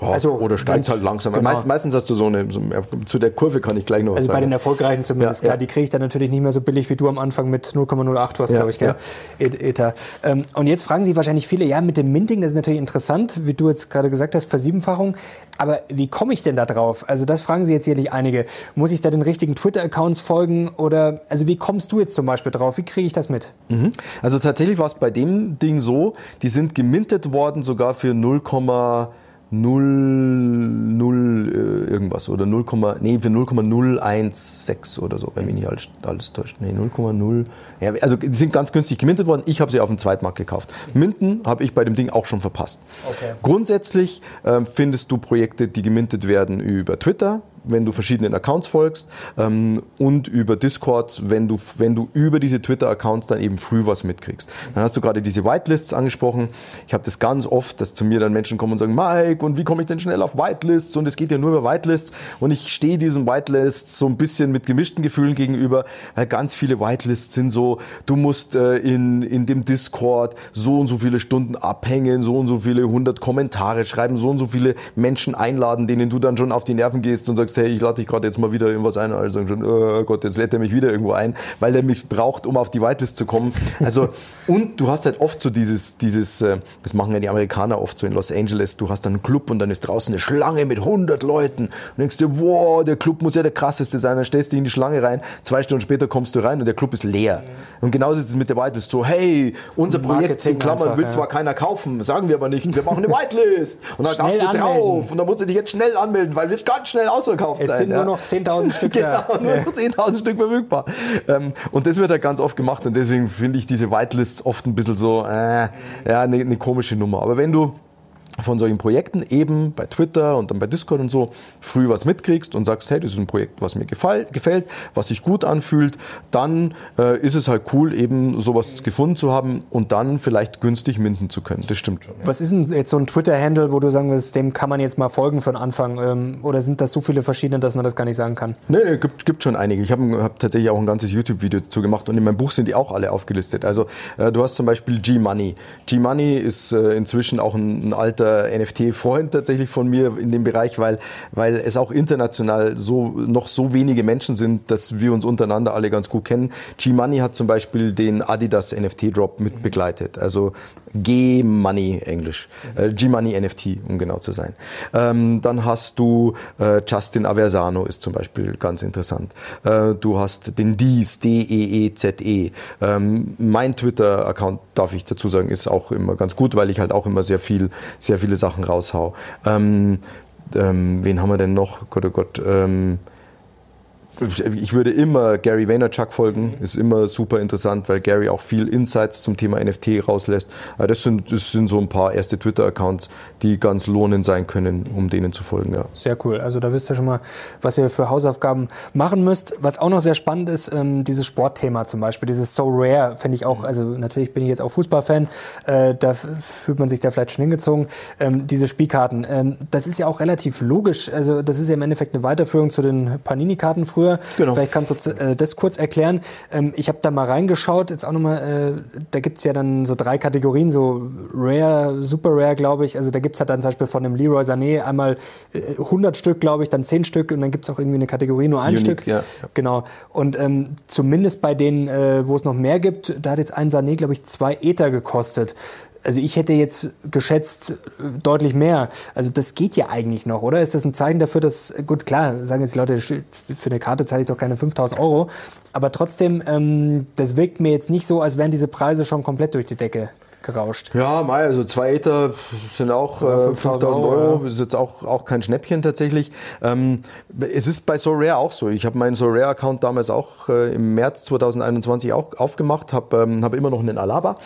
ja, also, oder steigt halt langsam. Genau. Meist, meistens hast du so eine, so, zu der Kurve kann ich gleich noch was also sagen. bei den erfolgreichen zumindest, ja, klar, ja. die kriege ich dann natürlich nicht mehr so billig wie du am Anfang mit 0,08 was, ja, glaube ich, gell? Ja. Ether. Ähm, und jetzt fragen sich wahrscheinlich viele, ja, mit dem Minting, das ist natürlich interessant, wie du jetzt gerade gesagt hast, Versiebenfachung, aber wie komme ich denn da drauf? Also das fragen sich jetzt sicherlich einige. Muss ich da den richtigen Twitter-Accounts folgen oder, also wie kommst du jetzt zum Beispiel drauf? Wie kriege ich das mit? Mhm. Also tatsächlich war es bei dem Ding so, die sind gemintet worden sogar für 0, 0, 0 äh, irgendwas oder 0, nee, für 0,016 oder so, wenn mich nicht alles, alles täuscht. Nee, 0,0. Ja, also die sind ganz günstig gemintet worden. Ich habe sie auf dem Zweitmarkt gekauft. Minten habe ich bei dem Ding auch schon verpasst. Okay. Grundsätzlich äh, findest du Projekte, die gemintet werden über Twitter, wenn du verschiedenen Accounts folgst ähm, und über Discord, wenn du, wenn du über diese Twitter-Accounts dann eben früh was mitkriegst. Dann hast du gerade diese Whitelists angesprochen. Ich habe das ganz oft, dass zu mir dann Menschen kommen und sagen, Mike, und wie komme ich denn schnell auf Whitelists? Und es geht ja nur über Whitelists. Und ich stehe diesen Whitelists so ein bisschen mit gemischten Gefühlen gegenüber, weil ganz viele Whitelists sind so, du musst äh, in, in dem Discord so und so viele Stunden abhängen, so und so viele hundert Kommentare schreiben, so und so viele Menschen einladen, denen du dann schon auf die Nerven gehst und sagst, sagst, hey, ich lade dich gerade jetzt mal wieder irgendwas ein, also schon, oh Gott, jetzt lädt er mich wieder irgendwo ein, weil er mich braucht, um auf die Whitelist zu kommen. Also, [laughs] und du hast halt oft so dieses, dieses, äh, das machen ja die Amerikaner oft so in Los Angeles, du hast dann einen Club und dann ist draußen eine Schlange mit 100 Leuten. Und denkst dir, wow, der Club muss ja der krasseste sein, dann stellst du in die Schlange rein, zwei Stunden später kommst du rein und der Club ist leer. Und genauso ist es mit der Whitelist, so, hey, unser Projekt in Klammern einfach, will ja. zwar keiner kaufen, sagen wir aber nicht, wir machen eine [laughs] Whitelist. Und dann darfst du anmelden. drauf und dann musst du dich jetzt schnell anmelden, weil wir ganz schnell ausverkaufen ausverkauft es sein. Es sind ja. nur noch 10.000 Stück [laughs] genau, nur noch 10.000 Stück verfügbar. Ähm, und das wird halt ganz oft gemacht und deswegen finde ich diese Whitelists oft ein bisschen so, äh, ja, eine, eine komische Nummer. Aber wenn du von solchen Projekten eben bei Twitter und dann bei Discord und so früh was mitkriegst und sagst, hey, das ist ein Projekt, was mir gefällt, gefällt was sich gut anfühlt, dann äh, ist es halt cool, eben sowas gefunden zu haben und dann vielleicht günstig minden zu können. Das stimmt schon. Ja. Was ist denn jetzt so ein Twitter-Handle, wo du sagen willst, dem kann man jetzt mal folgen von Anfang? Ähm, oder sind das so viele verschiedene, dass man das gar nicht sagen kann? Nee, nee, gibt, gibt schon einige. Ich habe hab tatsächlich auch ein ganzes YouTube-Video dazu gemacht und in meinem Buch sind die auch alle aufgelistet. Also äh, du hast zum Beispiel G-Money. G-Money ist äh, inzwischen auch ein, ein alter NFT-Freund tatsächlich von mir in dem Bereich, weil, weil es auch international so, noch so wenige Menschen sind, dass wir uns untereinander alle ganz gut kennen. G-Money hat zum Beispiel den Adidas NFT-Drop mit begleitet. Also G-Money Englisch. Äh, G-Money NFT, um genau zu sein. Ähm, dann hast du äh, Justin Aversano ist zum Beispiel ganz interessant. Äh, du hast den Deez, D-E-E-Z-E. -E, -E. ähm, mein Twitter-Account, darf ich dazu sagen, ist auch immer ganz gut, weil ich halt auch immer sehr viel, sehr viele Sachen raushau. Ähm, ähm, wen haben wir denn noch? Gott, oh Gott. Ähm, ich würde immer Gary Vaynerchuk folgen, ist immer super interessant, weil Gary auch viel Insights zum Thema NFT rauslässt. Das sind, das sind so ein paar erste Twitter-Accounts, die ganz lohnend sein können, um denen zu folgen. Ja. Sehr cool. Also da wisst ihr schon mal, was ihr für Hausaufgaben machen müsst. Was auch noch sehr spannend ist, ähm, dieses Sportthema zum Beispiel, dieses So Rare finde ich auch, also natürlich bin ich jetzt auch Fußballfan, äh, da fühlt man sich da vielleicht schon hingezogen. Ähm, diese Spielkarten, ähm, das ist ja auch relativ logisch. Also das ist ja im Endeffekt eine Weiterführung zu den Panini-Karten früher früher. Genau. Vielleicht kannst du äh, das kurz erklären. Ähm, ich habe da mal reingeschaut, jetzt auch nochmal, äh, da gibt's ja dann so drei Kategorien, so Rare, Super Rare, glaube ich. Also da gibt's halt dann zum Beispiel von dem Leroy Sané einmal äh, 100 Stück, glaube ich, dann 10 Stück und dann gibt's auch irgendwie eine Kategorie nur ein Unique, Stück. Ja, ja. Genau. Und ähm, zumindest bei denen, äh, wo es noch mehr gibt, da hat jetzt ein Sané, glaube ich, zwei Ether gekostet also ich hätte jetzt geschätzt äh, deutlich mehr. Also das geht ja eigentlich noch, oder? Ist das ein Zeichen dafür, dass, gut, klar, sagen jetzt die Leute, für eine Karte zahle ich doch keine 5000 Euro. Aber trotzdem, ähm, das wirkt mir jetzt nicht so, als wären diese Preise schon komplett durch die Decke gerauscht. Ja, Mai, also zwei Ether sind auch äh, 5000 Euro. Euro. Ist jetzt auch, auch kein Schnäppchen tatsächlich. Ähm, es ist bei SoRare auch so. Ich habe meinen SoRare-Account damals auch äh, im März 2021 auch aufgemacht, habe ähm, hab immer noch einen Alaba,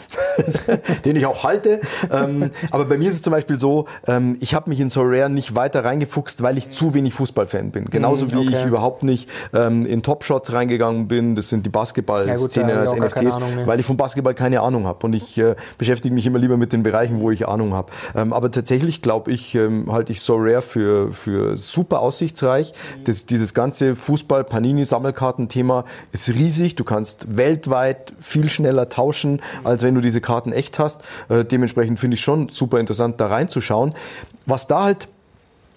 [laughs] den ich auch halte. Ähm, aber bei mir ist es zum Beispiel so, ähm, ich habe mich in SoRare nicht weiter reingefuchst, weil ich zu wenig Fußballfan bin. Genauso wie okay. ich überhaupt nicht ähm, in Top Shots reingegangen bin. Das sind die Basketball-Szene ja, als NFTs, weil ich vom Basketball keine Ahnung habe. Und ich äh, beschäftige mich immer lieber mit den Bereichen, wo ich Ahnung habe. Ähm, aber tatsächlich glaube ich, ähm, halte ich So Rare für, für super aussichtsreich. Das, dieses ganze Fußball-Panini-Sammelkarten-Thema ist riesig. Du kannst weltweit viel schneller tauschen, als wenn du diese Karten echt hast. Äh, dementsprechend finde ich schon super interessant, da reinzuschauen. Was da halt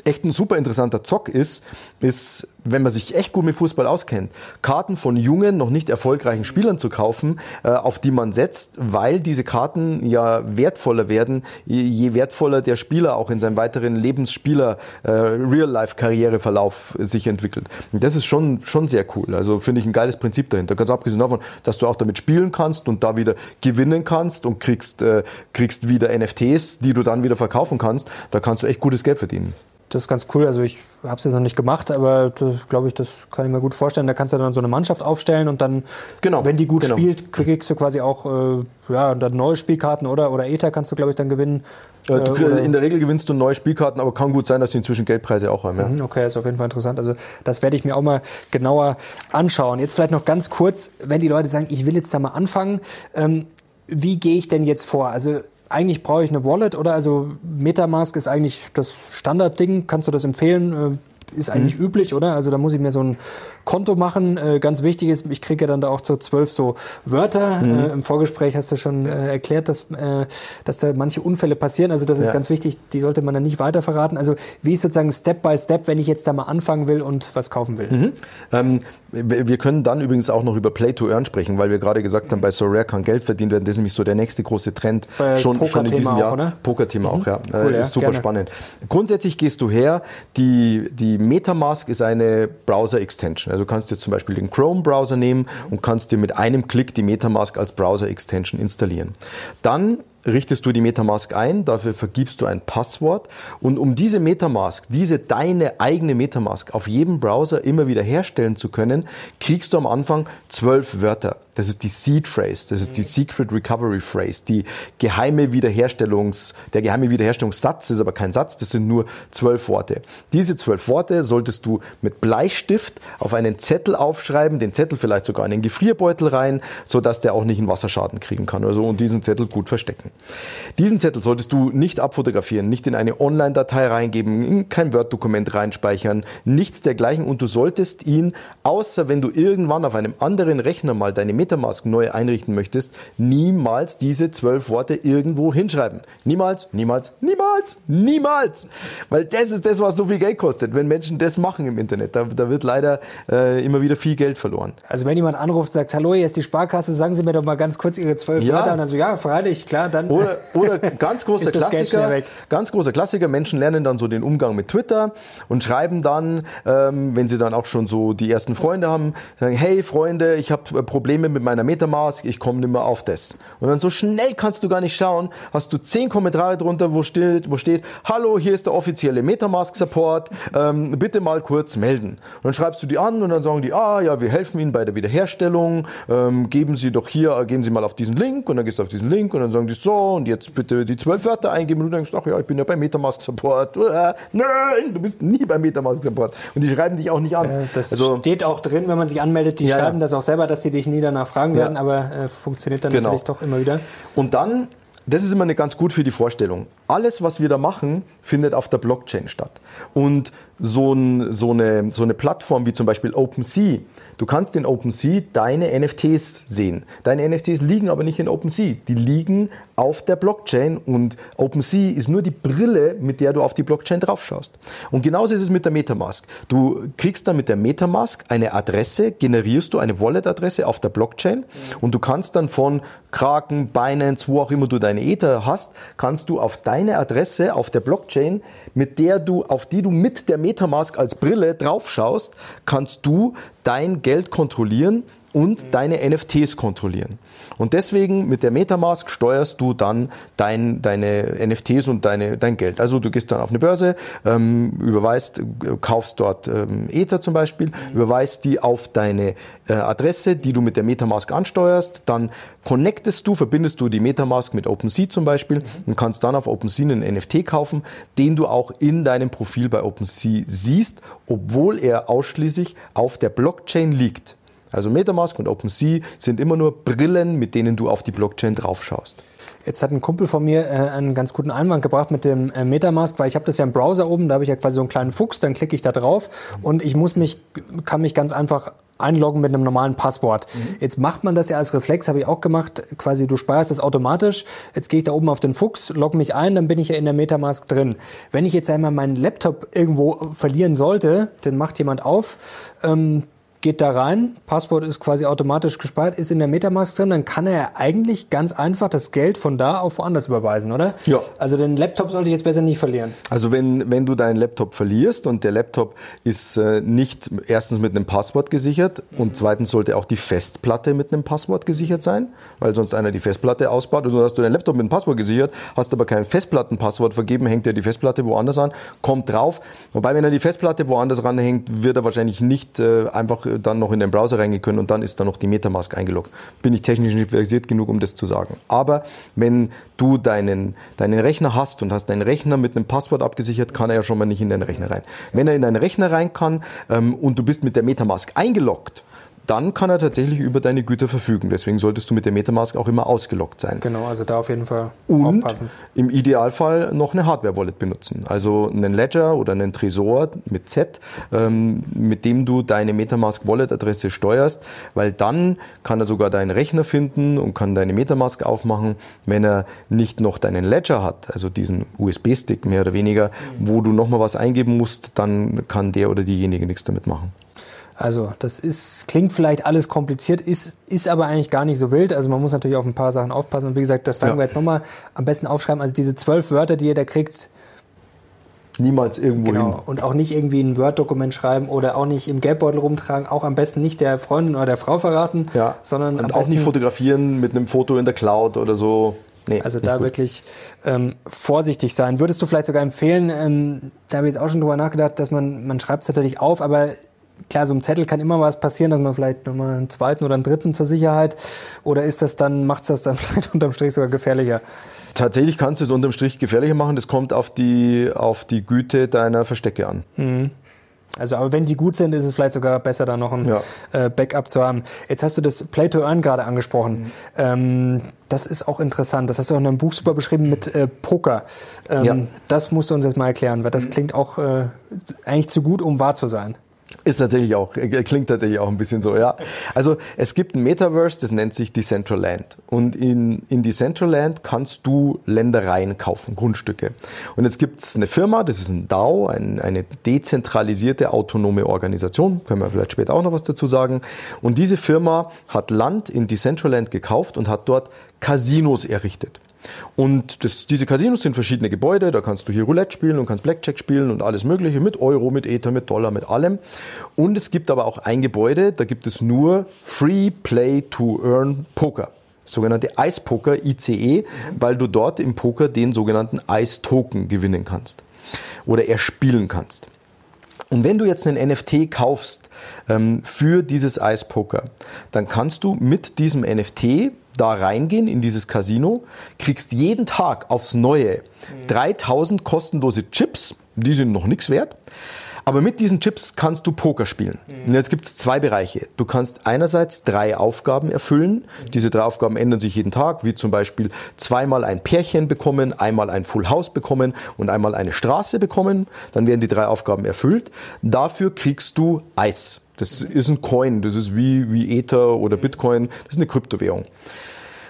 echt ein super interessanter Zock ist, ist, wenn man sich echt gut mit Fußball auskennt, Karten von jungen, noch nicht erfolgreichen Spielern zu kaufen, äh, auf die man setzt, weil diese Karten ja wertvoller werden, je wertvoller der Spieler auch in seinem weiteren Lebensspieler äh, Real-Life-Karriereverlauf sich entwickelt. Und das ist schon, schon sehr cool. Also finde ich ein geiles Prinzip dahinter. Ganz abgesehen davon, dass du auch damit spielen kannst und da wieder gewinnen kannst und kriegst, äh, kriegst wieder NFTs, die du dann wieder verkaufen kannst. Da kannst du echt gutes Geld verdienen das ist ganz cool. Also ich habe es jetzt noch nicht gemacht, aber glaube ich, das kann ich mir gut vorstellen. Da kannst du dann so eine Mannschaft aufstellen und dann, genau, wenn die gut genau. spielt, kriegst du quasi auch äh, ja, dann neue Spielkarten oder, oder Ether kannst du, glaube ich, dann gewinnen. Äh, du, äh, in der Regel gewinnst du neue Spielkarten, aber kann gut sein, dass sie inzwischen Geldpreise auch haben. Ja. Mhm, okay, ist auf jeden Fall interessant. Also das werde ich mir auch mal genauer anschauen. Jetzt vielleicht noch ganz kurz, wenn die Leute sagen, ich will jetzt da mal anfangen, ähm, wie gehe ich denn jetzt vor? Also eigentlich brauche ich eine Wallet oder also Metamask ist eigentlich das Standardding. Kannst du das empfehlen? Äh, ist eigentlich mhm. üblich, oder? Also da muss ich mir so ein Konto machen. Äh, ganz wichtig ist, ich kriege ja dann da auch zu zwölf so Wörter. Mhm. Äh, Im Vorgespräch hast du schon äh, erklärt, dass, äh, dass da manche Unfälle passieren. Also das ist ja. ganz wichtig, die sollte man dann nicht weiter verraten. Also wie ist sozusagen Step by Step, wenn ich jetzt da mal anfangen will und was kaufen will? Mhm. Ähm, wir können dann übrigens auch noch über Play to Earn sprechen, weil wir gerade gesagt haben, bei SoRare kann Geld verdient werden. Das ist nämlich so der nächste große Trend bei schon, schon in diesem Jahr. Auch, Poker-Thema mhm. auch, ja. Cool, äh, ist super gerne. spannend. Grundsätzlich gehst du her, die, die Metamask ist eine Browser-Extension. Also du kannst dir zum Beispiel den Chrome-Browser nehmen und kannst dir mit einem Klick die Metamask als Browser-Extension installieren. Dann richtest du die Metamask ein, dafür vergibst du ein Passwort und um diese Metamask, diese deine eigene Metamask auf jedem Browser immer wieder herstellen zu können, kriegst du am Anfang zwölf Wörter. Das ist die Seed Phrase, das ist die Secret Recovery Phrase, die geheime Wiederherstellungs, der geheime Wiederherstellungssatz ist aber kein Satz, das sind nur zwölf Worte. Diese zwölf Worte solltest du mit Bleistift auf einen Zettel aufschreiben, den Zettel vielleicht sogar in den Gefrierbeutel rein, so dass der auch nicht einen Wasserschaden kriegen kann. Also und diesen Zettel gut verstecken. Diesen Zettel solltest du nicht abfotografieren, nicht in eine Online-Datei reingeben, in kein Word-Dokument reinspeichern, nichts dergleichen und du solltest ihn, außer wenn du irgendwann auf einem anderen Rechner mal deine Metamask neu einrichten möchtest, niemals diese zwölf Worte irgendwo hinschreiben. Niemals, niemals, niemals, niemals. Weil das ist das, was so viel Geld kostet, wenn Menschen das machen im Internet. Da, da wird leider äh, immer wieder viel Geld verloren. Also wenn jemand anruft und sagt, hallo, hier ist die Sparkasse, sagen Sie mir doch mal ganz kurz Ihre zwölf ja. Wörter. Und dann so, ja, freilich, klar, dann oder, oder [laughs] ganz großer Klassiker, ganz großer Klassiker, Menschen lernen dann so den Umgang mit Twitter und schreiben dann, ähm, wenn sie dann auch schon so die ersten Freunde haben, sagen, hey Freunde, ich habe äh, Probleme mit meiner Metamask, ich komme nicht mehr auf das. Und dann so schnell kannst du gar nicht schauen, hast du zehn Kommentare drunter, wo steht, wo steht, hallo, hier ist der offizielle Metamask Support, ähm, bitte mal kurz melden. Und dann schreibst du die an und dann sagen die, ah ja, wir helfen Ihnen bei der Wiederherstellung, ähm, geben Sie doch hier, gehen Sie mal auf diesen Link und dann gehst du auf diesen Link und dann sagen die so, und jetzt bitte die zwölf Wörter eingeben und du denkst, ach ja, ich bin ja bei Metamask Support. Äh, nein, du bist nie bei Metamask Support. Und die schreiben dich auch nicht an. Äh, das also, steht auch drin, wenn man sich anmeldet, die ja, schreiben das auch selber, dass sie dich nie danach fragen werden, aber äh, funktioniert dann genau. natürlich doch immer wieder. Und dann das ist immer eine ganz gut für die Vorstellung. alles, was wir da machen, findet auf der Blockchain statt. Und so, ein, so, eine, so eine Plattform wie zum Beispiel OpenSea, Du kannst in OpenSea deine NFTs sehen. Deine NFTs liegen aber nicht in OpenSea. Die liegen auf der Blockchain und OpenSea ist nur die Brille, mit der du auf die Blockchain draufschaust. Und genauso ist es mit der Metamask. Du kriegst dann mit der Metamask eine Adresse, generierst du eine Wallet-Adresse auf der Blockchain und du kannst dann von Kraken, Binance, wo auch immer du deine Ether hast, kannst du auf deine Adresse auf der Blockchain, mit der du, auf die du mit der Metamask als Brille draufschaust, kannst du dein Geld kontrollieren und deine NFTs kontrollieren. Und deswegen mit der Metamask steuerst du dann dein, deine NFTs und deine, dein Geld. Also du gehst dann auf eine Börse, ähm, überweist, kaufst dort ähm, Ether zum Beispiel, überweist die auf deine äh, Adresse, die du mit der Metamask ansteuerst, dann connectest du, verbindest du die Metamask mit OpenSea zum Beispiel und kannst dann auf OpenSea einen NFT kaufen, den du auch in deinem Profil bei OpenSea siehst, obwohl er ausschließlich auf der Blockchain liegt. Also Metamask und OpenSea sind immer nur Brillen, mit denen du auf die Blockchain draufschaust. Jetzt hat ein Kumpel von mir äh, einen ganz guten Einwand gebracht mit dem äh, Metamask, weil ich habe das ja im Browser oben, da habe ich ja quasi so einen kleinen Fuchs, dann klicke ich da drauf und ich muss mich, kann mich ganz einfach einloggen mit einem normalen Passwort. Mhm. Jetzt macht man das ja als Reflex, habe ich auch gemacht, quasi du speierst das automatisch. Jetzt gehe ich da oben auf den Fuchs, logge mich ein, dann bin ich ja in der Metamask drin. Wenn ich jetzt einmal meinen Laptop irgendwo verlieren sollte, den macht jemand auf, ähm, geht da rein, Passwort ist quasi automatisch gespeichert, ist in der Metamask drin, dann kann er eigentlich ganz einfach das Geld von da auf woanders überweisen, oder? Ja. Also den Laptop sollte ich jetzt besser nicht verlieren. Also wenn, wenn du deinen Laptop verlierst und der Laptop ist äh, nicht erstens mit einem Passwort gesichert mhm. und zweitens sollte auch die Festplatte mit einem Passwort gesichert sein, weil sonst einer die Festplatte ausbaut. Also hast du deinen Laptop mit einem Passwort gesichert, hast aber kein Festplattenpasswort vergeben, hängt er die Festplatte woanders an, kommt drauf. Wobei, wenn er die Festplatte woanders ranhängt, wird er wahrscheinlich nicht äh, einfach dann noch in den Browser reingehen können und dann ist da noch die Metamask eingeloggt. Bin ich technisch nicht versiert genug, um das zu sagen. Aber wenn du deinen, deinen Rechner hast und hast deinen Rechner mit einem Passwort abgesichert, kann er ja schon mal nicht in deinen Rechner rein. Wenn er in deinen Rechner rein kann ähm, und du bist mit der Metamask eingeloggt, dann kann er tatsächlich über deine Güter verfügen. Deswegen solltest du mit der Metamask auch immer ausgeloggt sein. Genau, also da auf jeden Fall Und aufpassen. im Idealfall noch eine Hardware-Wallet benutzen. Also einen Ledger oder einen Tresor mit Z, ähm, mit dem du deine Metamask-Wallet-Adresse steuerst, weil dann kann er sogar deinen Rechner finden und kann deine Metamask aufmachen. Wenn er nicht noch deinen Ledger hat, also diesen USB-Stick mehr oder weniger, wo du nochmal was eingeben musst, dann kann der oder diejenige nichts damit machen. Also das ist, klingt vielleicht alles kompliziert, ist, ist aber eigentlich gar nicht so wild. Also man muss natürlich auf ein paar Sachen aufpassen. Und wie gesagt, das sagen ja. wir jetzt nochmal, am besten aufschreiben. Also diese zwölf Wörter, die jeder kriegt, niemals irgendwo genau. hin. Und auch nicht irgendwie ein Word-Dokument schreiben oder auch nicht im Geldbeutel rumtragen. Auch am besten nicht der Freundin oder der Frau verraten, ja. sondern und auch nicht fotografieren mit einem Foto in der Cloud oder so. Nee, also da gut. wirklich ähm, vorsichtig sein. Würdest du vielleicht sogar empfehlen, ähm, da habe ich jetzt auch schon drüber nachgedacht, dass man, man schreibt es natürlich auf, aber klar, so ein Zettel kann immer was passieren, dass man vielleicht nochmal einen zweiten oder einen dritten zur Sicherheit oder ist das dann, macht es das dann [laughs] vielleicht unterm Strich sogar gefährlicher? Tatsächlich kannst du es unterm Strich gefährlicher machen. Das kommt auf die, auf die Güte deiner Verstecke an. Mhm. Also, aber wenn die gut sind, ist es vielleicht sogar besser, da noch ein ja. äh, Backup zu haben. Jetzt hast du das Play to Earn gerade angesprochen. Mhm. Ähm, das ist auch interessant. Das hast du auch in einem Buch super beschrieben mit äh, Poker. Ähm, ja. Das musst du uns jetzt mal erklären, weil das mhm. klingt auch äh, eigentlich zu gut, um wahr zu sein. Ist tatsächlich auch, äh, klingt tatsächlich auch ein bisschen so, ja. Also es gibt ein Metaverse, das nennt sich Decentraland. Und in, in Decentraland kannst du Ländereien kaufen, Grundstücke. Und jetzt gibt es eine Firma, das ist ein DAO, ein, eine dezentralisierte autonome Organisation, können wir vielleicht später auch noch was dazu sagen. Und diese Firma hat Land in Decentraland gekauft und hat dort Casinos errichtet. Und das, diese Casinos sind verschiedene Gebäude, da kannst du hier Roulette spielen und kannst Blackjack spielen und alles Mögliche mit Euro, mit Ether, mit Dollar, mit allem. Und es gibt aber auch ein Gebäude, da gibt es nur Free Play to Earn Poker sogenannte Ice Poker, ICE, weil du dort im Poker den sogenannten Ice Token gewinnen kannst oder erspielen kannst. Und wenn du jetzt einen NFT kaufst ähm, für dieses Ice Poker, dann kannst du mit diesem NFT da reingehen in dieses Casino, kriegst jeden Tag aufs Neue 3000 kostenlose Chips, die sind noch nichts wert. Aber mit diesen Chips kannst du Poker spielen. Und jetzt gibt es zwei Bereiche. Du kannst einerseits drei Aufgaben erfüllen. Diese drei Aufgaben ändern sich jeden Tag, wie zum Beispiel zweimal ein Pärchen bekommen, einmal ein Full House bekommen und einmal eine Straße bekommen. Dann werden die drei Aufgaben erfüllt. Dafür kriegst du Eis. Das ist ein Coin, das ist wie, wie Ether oder Bitcoin, das ist eine Kryptowährung.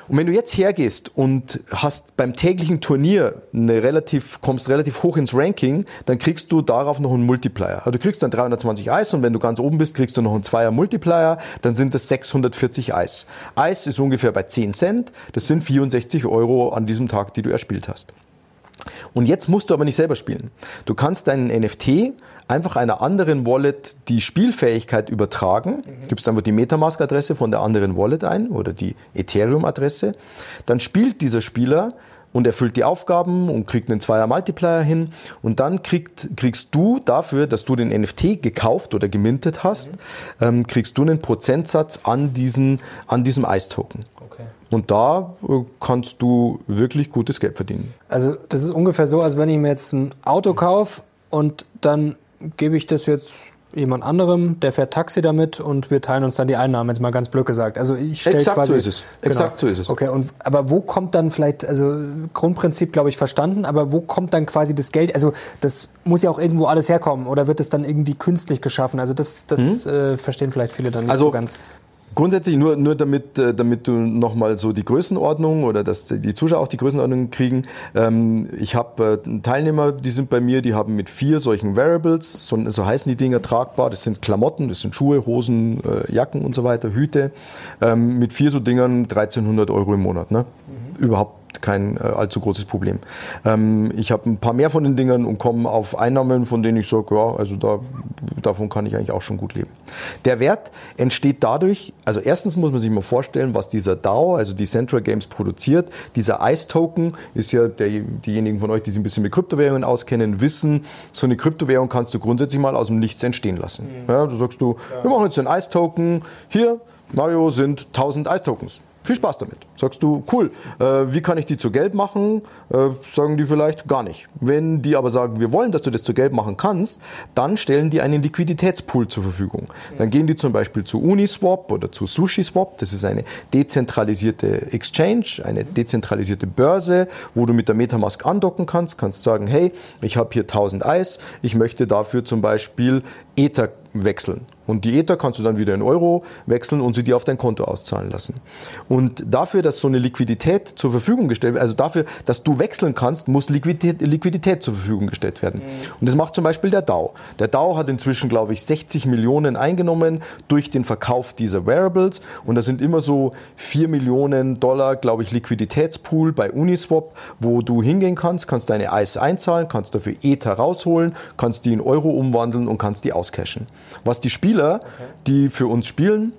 Und wenn du jetzt hergehst und hast beim täglichen Turnier eine relativ, kommst relativ hoch ins Ranking, dann kriegst du darauf noch einen Multiplier. Also du kriegst dann 320 Eis und wenn du ganz oben bist, kriegst du noch einen Zweier Multiplier, dann sind das 640 Eis. Eis ist ungefähr bei 10 Cent, das sind 64 Euro an diesem Tag, die du erspielt hast. Und jetzt musst du aber nicht selber spielen. Du kannst deinen NFT einfach einer anderen Wallet die Spielfähigkeit übertragen, mhm. gibst einfach die Metamask-Adresse von der anderen Wallet ein oder die Ethereum-Adresse. Dann spielt dieser Spieler und erfüllt die Aufgaben und kriegt einen Zweier Multiplier hin und dann kriegt, kriegst du dafür, dass du den NFT gekauft oder gemintet hast, mhm. ähm, kriegst du einen Prozentsatz an, diesen, an diesem Ice-Token. Okay. Und da äh, kannst du wirklich gutes Geld verdienen. Also das ist ungefähr so, als wenn ich mir jetzt ein Auto kaufe und dann gebe ich das jetzt jemand anderem, der fährt Taxi damit und wir teilen uns dann die Einnahmen, jetzt mal ganz blöd gesagt. Also ich stelle quasi... so ist es. Exakt genau. so ist es. Okay, und aber wo kommt dann vielleicht, also Grundprinzip glaube ich verstanden, aber wo kommt dann quasi das Geld? Also das muss ja auch irgendwo alles herkommen oder wird es dann irgendwie künstlich geschaffen? Also das, das hm? äh, verstehen vielleicht viele dann nicht also, so ganz. Grundsätzlich nur, nur damit, äh, damit du nochmal so die Größenordnung oder dass die Zuschauer auch die Größenordnung kriegen. Ähm, ich habe äh, Teilnehmer, die sind bei mir, die haben mit vier solchen Variables, so, so heißen die Dinger tragbar, das sind Klamotten, das sind Schuhe, Hosen, äh, Jacken und so weiter, Hüte, ähm, mit vier so Dingern 1300 Euro im Monat. Ne? Mhm. Überhaupt kein äh, allzu großes Problem. Ähm, ich habe ein paar mehr von den Dingern und komme auf Einnahmen, von denen ich sage, ja, also da, davon kann ich eigentlich auch schon gut leben. Der Wert entsteht dadurch, also erstens muss man sich mal vorstellen, was dieser DAO, also die Central Games produziert. Dieser ICE-Token ist ja, der, diejenigen von euch, die sich ein bisschen mit Kryptowährungen auskennen, wissen, so eine Kryptowährung kannst du grundsätzlich mal aus dem Nichts entstehen lassen. Mhm. Ja, du sagst du, wir machen jetzt einen ICE-Token, hier, Mario sind 1000 ICE-Tokens. Viel Spaß damit. Sagst du, cool, äh, wie kann ich die zu Geld machen? Äh, sagen die vielleicht gar nicht. Wenn die aber sagen, wir wollen, dass du das zu Geld machen kannst, dann stellen die einen Liquiditätspool zur Verfügung. Dann gehen die zum Beispiel zu Uniswap oder zu SushiSwap. Das ist eine dezentralisierte Exchange, eine dezentralisierte Börse, wo du mit der Metamask andocken kannst, kannst sagen, hey, ich habe hier 1000 Eis, ich möchte dafür zum Beispiel Ether wechseln. Und die Ether kannst du dann wieder in Euro wechseln und sie dir auf dein Konto auszahlen lassen. Und dafür, dass so eine Liquidität zur Verfügung gestellt wird, also dafür, dass du wechseln kannst, muss Liquidität, Liquidität zur Verfügung gestellt werden. Mhm. Und das macht zum Beispiel der DAO. Der DAO hat inzwischen, glaube ich, 60 Millionen eingenommen durch den Verkauf dieser Variables. Und da sind immer so 4 Millionen Dollar, glaube ich, Liquiditätspool bei Uniswap, wo du hingehen kannst, kannst deine ICE einzahlen, kannst dafür Ether rausholen, kannst die in Euro umwandeln und kannst die auscashen. Was die Spieler, die für uns spielen,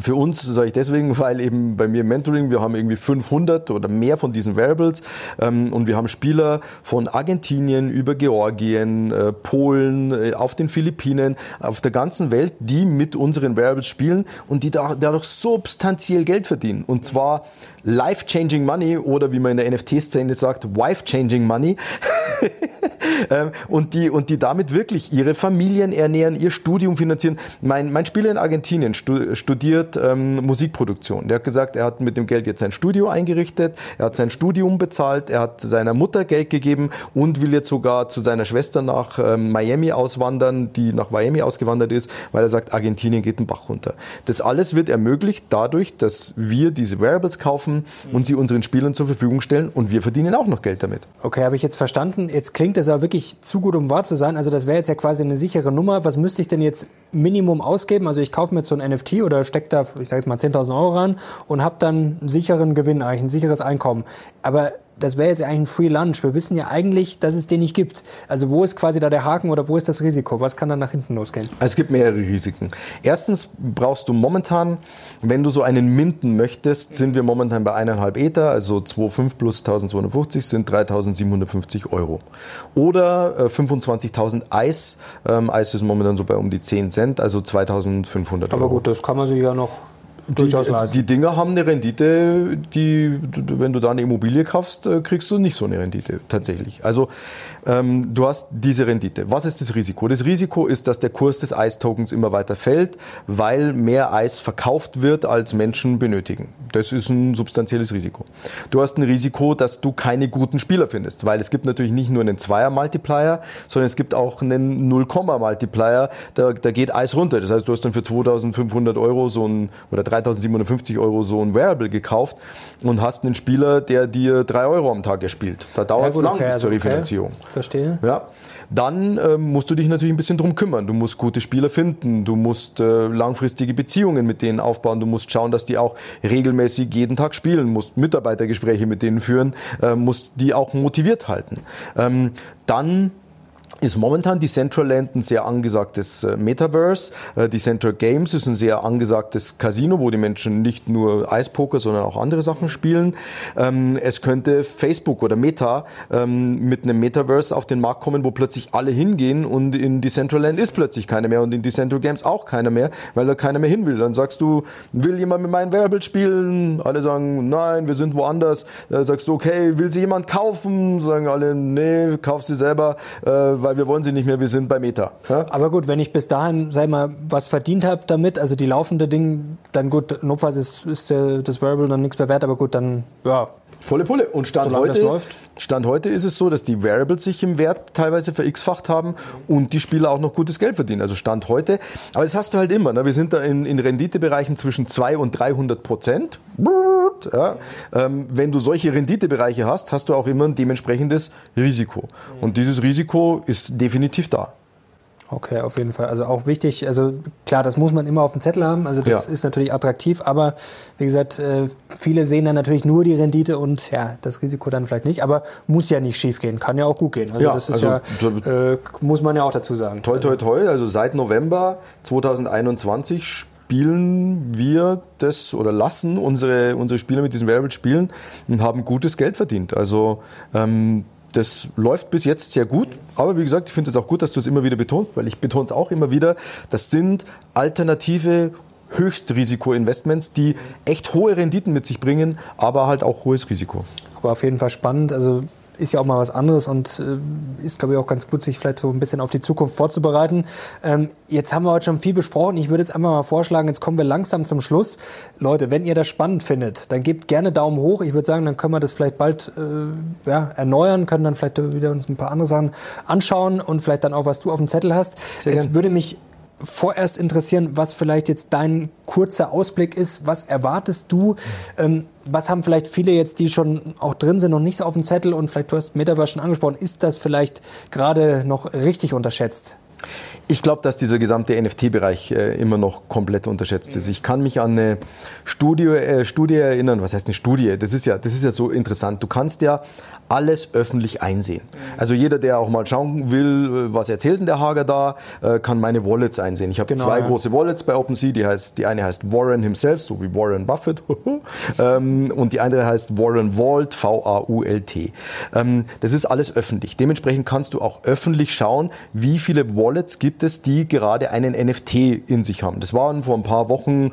für uns sage ich deswegen, [laughs] weil eben bei mir im Mentoring, wir haben irgendwie 500 oder mehr von diesen Variables ähm, und wir haben Spieler von Argentinien über Georgien, äh, Polen, äh, auf den Philippinen, auf der ganzen Welt, die mit unseren Variables spielen und die da, dadurch substanziell Geld verdienen. Und zwar life-changing money oder wie man in der NFT-Szene sagt, wife-changing money. [laughs] Ähm, und, die, und die damit wirklich ihre Familien ernähren, ihr Studium finanzieren. Mein, mein Spieler in Argentinien studiert ähm, Musikproduktion. Der hat gesagt, er hat mit dem Geld jetzt sein Studio eingerichtet, er hat sein Studium bezahlt, er hat seiner Mutter Geld gegeben und will jetzt sogar zu seiner Schwester nach ähm, Miami auswandern, die nach Miami ausgewandert ist, weil er sagt, Argentinien geht den Bach runter. Das alles wird ermöglicht dadurch, dass wir diese Variables kaufen, und sie unseren Spielern zur Verfügung stellen und wir verdienen auch noch Geld damit. Okay, habe ich jetzt verstanden. Jetzt klingt das aber wirklich zu gut, um wahr zu sein. Also das wäre jetzt ja quasi eine sichere Nummer. Was müsste ich denn jetzt Minimum ausgeben? Also ich kaufe mir jetzt so ein NFT oder stecke da, ich sage jetzt mal 10.000 Euro ran und habe dann einen sicheren Gewinn, eigentlich ein sicheres Einkommen. Aber das wäre jetzt eigentlich ein Free Lunch. Wir wissen ja eigentlich, dass es den nicht gibt. Also wo ist quasi da der Haken oder wo ist das Risiko? Was kann dann nach hinten losgehen? Es gibt mehrere Risiken. Erstens brauchst du momentan, wenn du so einen minten möchtest, sind wir momentan bei eineinhalb Ether, also 2,5 plus 1250 sind 3750 Euro. Oder äh, 25.000 Eis. Ähm, Eis ist momentan so bei um die 10 Cent, also 2500 Euro. Aber gut, das kann man sich ja noch durchaus die, leisten. Die Dinger haben eine Rendite, die, wenn du da eine Immobilie kaufst, äh, kriegst du nicht so eine Rendite tatsächlich. Also ähm, du hast diese Rendite. Was ist das Risiko? Das Risiko ist, dass der Kurs des Eistokens immer weiter fällt, weil mehr Eis verkauft wird, als Menschen benötigen. Das ist ein substanzielles Risiko. Du hast ein Risiko, dass du keine guten Spieler findest, weil es gibt natürlich nicht nur einen Zweier-Multiplier, sondern es gibt auch einen Null-Komma-Multiplier. Da, da geht Eis runter. Das heißt, du hast dann für 2500 Euro so ein, oder 3750 Euro so ein Variable gekauft und hast einen Spieler, der dir drei Euro am Tag erspielt. Da dauert es gut, lang okay, bis also zur okay. Refinanzierung. Verstehe. Ja. Dann ähm, musst du dich natürlich ein bisschen drum kümmern. Du musst gute Spieler finden, du musst äh, langfristige Beziehungen mit denen aufbauen, du musst schauen, dass die auch regelmäßig jeden Tag spielen, musst Mitarbeitergespräche mit denen führen, äh, musst die auch motiviert halten. Ähm, dann ist momentan Decentraland ein sehr angesagtes äh, Metaverse. Äh, Decentral Games ist ein sehr angesagtes Casino, wo die Menschen nicht nur Eispoker, sondern auch andere Sachen spielen. Ähm, es könnte Facebook oder Meta ähm, mit einem Metaverse auf den Markt kommen, wo plötzlich alle hingehen und in Decentraland ist plötzlich keiner mehr und in Decentral Games auch keiner mehr, weil da keiner mehr hin will. Dann sagst du, will jemand mit meinen Variable spielen? Alle sagen, nein, wir sind woanders. Dann sagst du, okay, will sie jemand kaufen? Sagen alle, nee, kauf sie selber, äh, weil wir wollen sie nicht mehr, wir sind bei Meta. Ja? Aber gut, wenn ich bis dahin, sag mal, was verdient habe damit, also die laufende Ding, dann gut, notfalls ist, ist das Variable dann nichts mehr wert, aber gut, dann, ja. Volle Pulle. Und Stand heute. Stand heute ist es so, dass die Variables sich im Wert teilweise verx-facht haben und die Spieler auch noch gutes Geld verdienen. Also Stand heute. Aber das hast du halt immer. Ne? Wir sind da in, in Renditebereichen zwischen 2 und 300 Prozent. Ja. Ähm, wenn du solche Renditebereiche hast, hast du auch immer ein dementsprechendes Risiko. Und dieses Risiko ist definitiv da. Okay, auf jeden Fall. Also auch wichtig, also klar, das muss man immer auf dem Zettel haben. Also das Ja. ist natürlich attraktiv, aber wie gesagt, äh, viele sehen dann natürlich nur die Rendite und ja, das Risiko dann vielleicht nicht. Aber muss ja nicht schief gehen, kann ja auch gut gehen. Also Ja, das ist also ja, äh, muss man ja auch dazu sagen. Toi, toi, toi. Also seit November 2021 spielen wir das oder lassen unsere, unsere Spieler mit diesem Variable spielen und haben gutes Geld verdient. Also ähm, das läuft bis jetzt sehr gut. Aber wie gesagt, ich finde es auch gut, dass du es immer wieder betonst, weil ich betone es auch immer wieder. Das sind alternative Höchstrisiko-Investments, die echt hohe Renditen mit sich bringen, aber halt auch hohes Risiko. Aber auf jeden Fall spannend. Also ist ja auch mal was anderes und äh, ist, glaube ich, auch ganz gut, sich vielleicht so ein bisschen auf die Zukunft vorzubereiten. Ähm, jetzt haben wir heute schon viel besprochen. Ich würde jetzt einfach mal vorschlagen, jetzt kommen wir langsam zum Schluss. Leute, wenn ihr das spannend findet, dann gebt gerne Daumen hoch. Ich würde sagen, dann können wir das vielleicht bald äh, ja, erneuern, können dann vielleicht wieder uns ein paar andere Sachen anschauen und vielleicht dann auch, was du auf dem Zettel hast. Sehr jetzt gern. würde mich vorerst interessieren, was vielleicht jetzt dein kurzer Ausblick ist. Was erwartest du? Ähm, was haben vielleicht viele jetzt, die schon auch drin sind, noch nicht so auf dem Zettel und vielleicht du hast Metaverse schon angesprochen, ist das vielleicht gerade noch richtig unterschätzt? Ich glaube, dass dieser gesamte NFT-Bereich äh, immer noch komplett unterschätzt ist. Ich kann mich an eine Studie, äh, Studie erinnern. Was heißt eine Studie? Das ist ja, das ist ja so interessant. Du kannst ja alles öffentlich einsehen. Also jeder, der auch mal schauen will, äh, was erzählt denn der Hager da, äh, kann meine Wallets einsehen. Ich habe Genau, zwei ja. große Wallets bei OpenSea. Die heißt, die eine heißt Warren himself, so wie Warren Buffett, [laughs] ähm, und die andere heißt Warren Vault, V-A-U-L-T. Ähm, das ist alles öffentlich. Dementsprechend kannst du auch öffentlich schauen, wie viele Wallets gibt es, die gerade einen NFT in sich haben. Das waren vor ein paar Wochen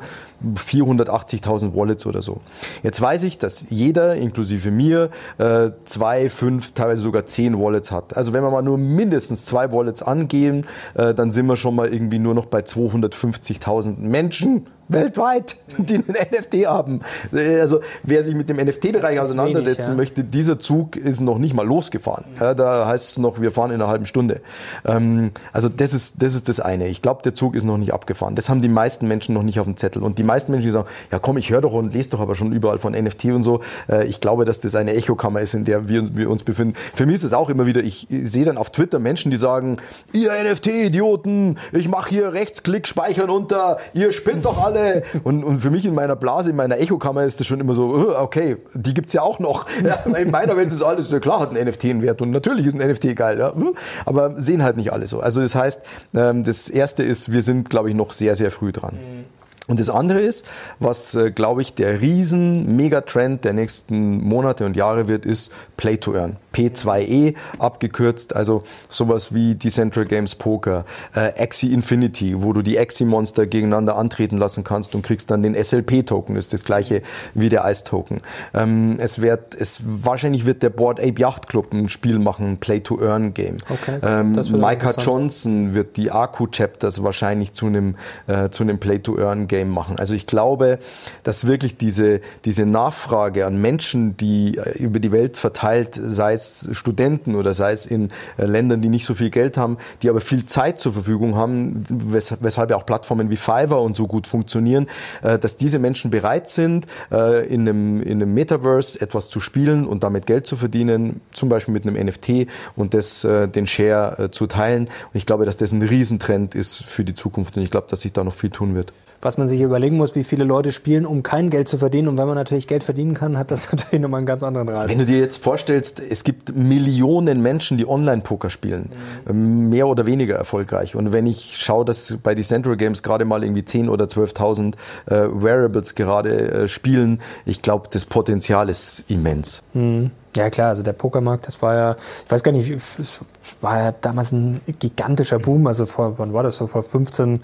480.000 Wallets oder so. Jetzt weiß ich, dass jeder, inklusive mir, äh, zwei, fünf, teilweise sogar zehn Wallets hat. Also wenn wir mal nur mindestens zwei Wallets angehen, äh, dann sind wir schon mal irgendwie nur noch bei 250.000 Menschen weltweit, [laughs] die einen NFT haben. Äh, Also wer sich mit dem NFT-Bereich auseinandersetzen wenig, ja. möchte, dieser Zug ist noch nicht mal losgefahren. Ja, da heißt es noch, wir fahren in einer halben Stunde. Ähm, also das ist, das ist das eine. Ich glaube, der Zug ist noch nicht abgefahren. Das haben die meisten Menschen noch nicht auf dem Zettel. Und die meisten Menschen, die sagen, ja komm, ich höre doch und lese doch aber schon überall von NFT und so. Äh, ich glaube, dass das eine Echokammer ist, in der wir, uns- wir uns befinden. Für mich ist es auch immer wieder, ich sehe dann auf Twitter Menschen, die sagen, ihr NFT-Idioten, ich mache hier Rechtsklick, speichern unter, ihr spinnt doch alle. Und, und für mich in meiner Blase, in meiner Echokammer ist das schon immer so, äh, okay, die gibt's ja auch noch. Ja, in meiner Welt ist alles, klar hat ein NFT einen Wert und natürlich ist ein NFT geil, ja. aber sehen halt nicht alle so. Also das heißt, ähm, das Erste ist, wir sind, glaube ich, noch sehr, sehr früh dran. Und das andere ist, was, äh, glaube ich, der riesen Megatrend der nächsten Monate und Jahre wird, ist Play to Earn. P2E abgekürzt, also sowas wie Decentral Games Poker, äh, Axie Infinity, wo du die Axie-Monster gegeneinander antreten lassen kannst und kriegst dann den SLP-Token, ist das gleiche wie der Ice-Token. Ähm, es wird, es, wahrscheinlich wird der Board Ape Yacht Club ein Spiel machen, ein Play-to-Earn-Game. Okay, ähm, das wird Micah interessant. Johnson wird die Akku-Chapters wahrscheinlich zu einem, äh, zu einem Play-to-Earn-Game machen. Also ich glaube, dass wirklich diese, diese Nachfrage an Menschen, die äh, über die Welt verteilt, sei es Studenten oder sei es in äh, Ländern, die nicht so viel Geld haben, die aber viel Zeit zur Verfügung haben, wes weshalb ja auch Plattformen wie Fiverr und so gut funktionieren, äh, dass diese Menschen bereit sind, in, einem, in einem Metaverse etwas zu spielen und damit Geld zu verdienen, zum Beispiel mit einem NFT und das, den Share zu teilen. Und ich glaube, dass das ein Riesentrend ist für die Zukunft und ich glaube, dass sich da noch viel tun wird. Was man sich überlegen muss, wie viele Leute spielen, um kein Geld zu verdienen. Und wenn man natürlich Geld verdienen kann, hat das [laughs] natürlich nochmal einen ganz anderen Reiz. Wenn du dir jetzt vorstellst, es gibt Millionen Menschen, die Online-Poker spielen, mhm. mehr oder weniger erfolgreich. Und wenn ich schaue, dass bei Decentral Games gerade mal irgendwie 10.000 oder 12.000 äh, Wearables gerade äh, spielen, ich glaube, das Potenzial ist immens. Mhm. Ja klar, also der Pokermarkt, das war ja, ich weiß gar nicht, es war ja damals ein gigantischer Boom, also vor, wann war das so, vor 15,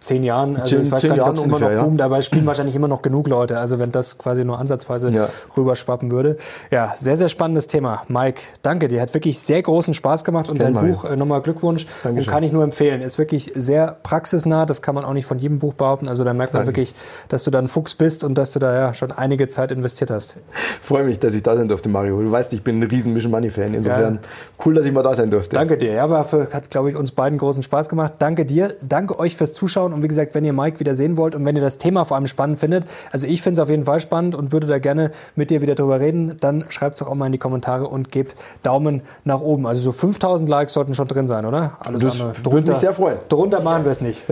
zehn Jahren, also Zehn- ich weiß gar nicht, ob es immer noch ja. boomt, aber es spielen wahrscheinlich immer noch genug Leute, also wenn das quasi nur ansatzweise Ja. rüberschwappen würde. Ja, sehr, sehr spannendes Thema. Mike, danke dir, hat wirklich sehr großen Spaß gemacht und dein Mario. Buch, äh, nochmal Glückwunsch, und Dankeschön. kann ich nur empfehlen, ist wirklich sehr praxisnah, das kann man auch nicht von jedem Buch behaupten, also da merkt man Danke. wirklich, dass du da ein Fuchs bist und dass du da ja schon einige Zeit investiert hast. Freue mich, dass ich da sein durfte, Mario. Du weißt, ich bin ein riesen Mission Money Fan. Insofern Ja. cool, dass ich mal da sein durfte. Danke dir. Ja, war für, hat, glaube ich, uns beiden großen Spaß gemacht. Danke dir. Danke euch fürs Zuschauen. Und wie gesagt, wenn ihr Mike wieder sehen wollt und wenn ihr das Thema vor allem spannend findet, also ich finde es auf jeden Fall spannend und würde da gerne mit dir wieder drüber reden, dann schreibt es doch auch mal in die Kommentare und gebt Daumen nach oben. Also so 5000 Likes sollten schon drin sein, oder? Alles Das andere würde mich sehr freuen. Drunter machen wir es nicht.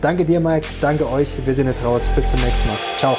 Danke dir, Mike. Danke euch. Wir sehen jetzt raus. Bis zum nächsten Mal. Ciao.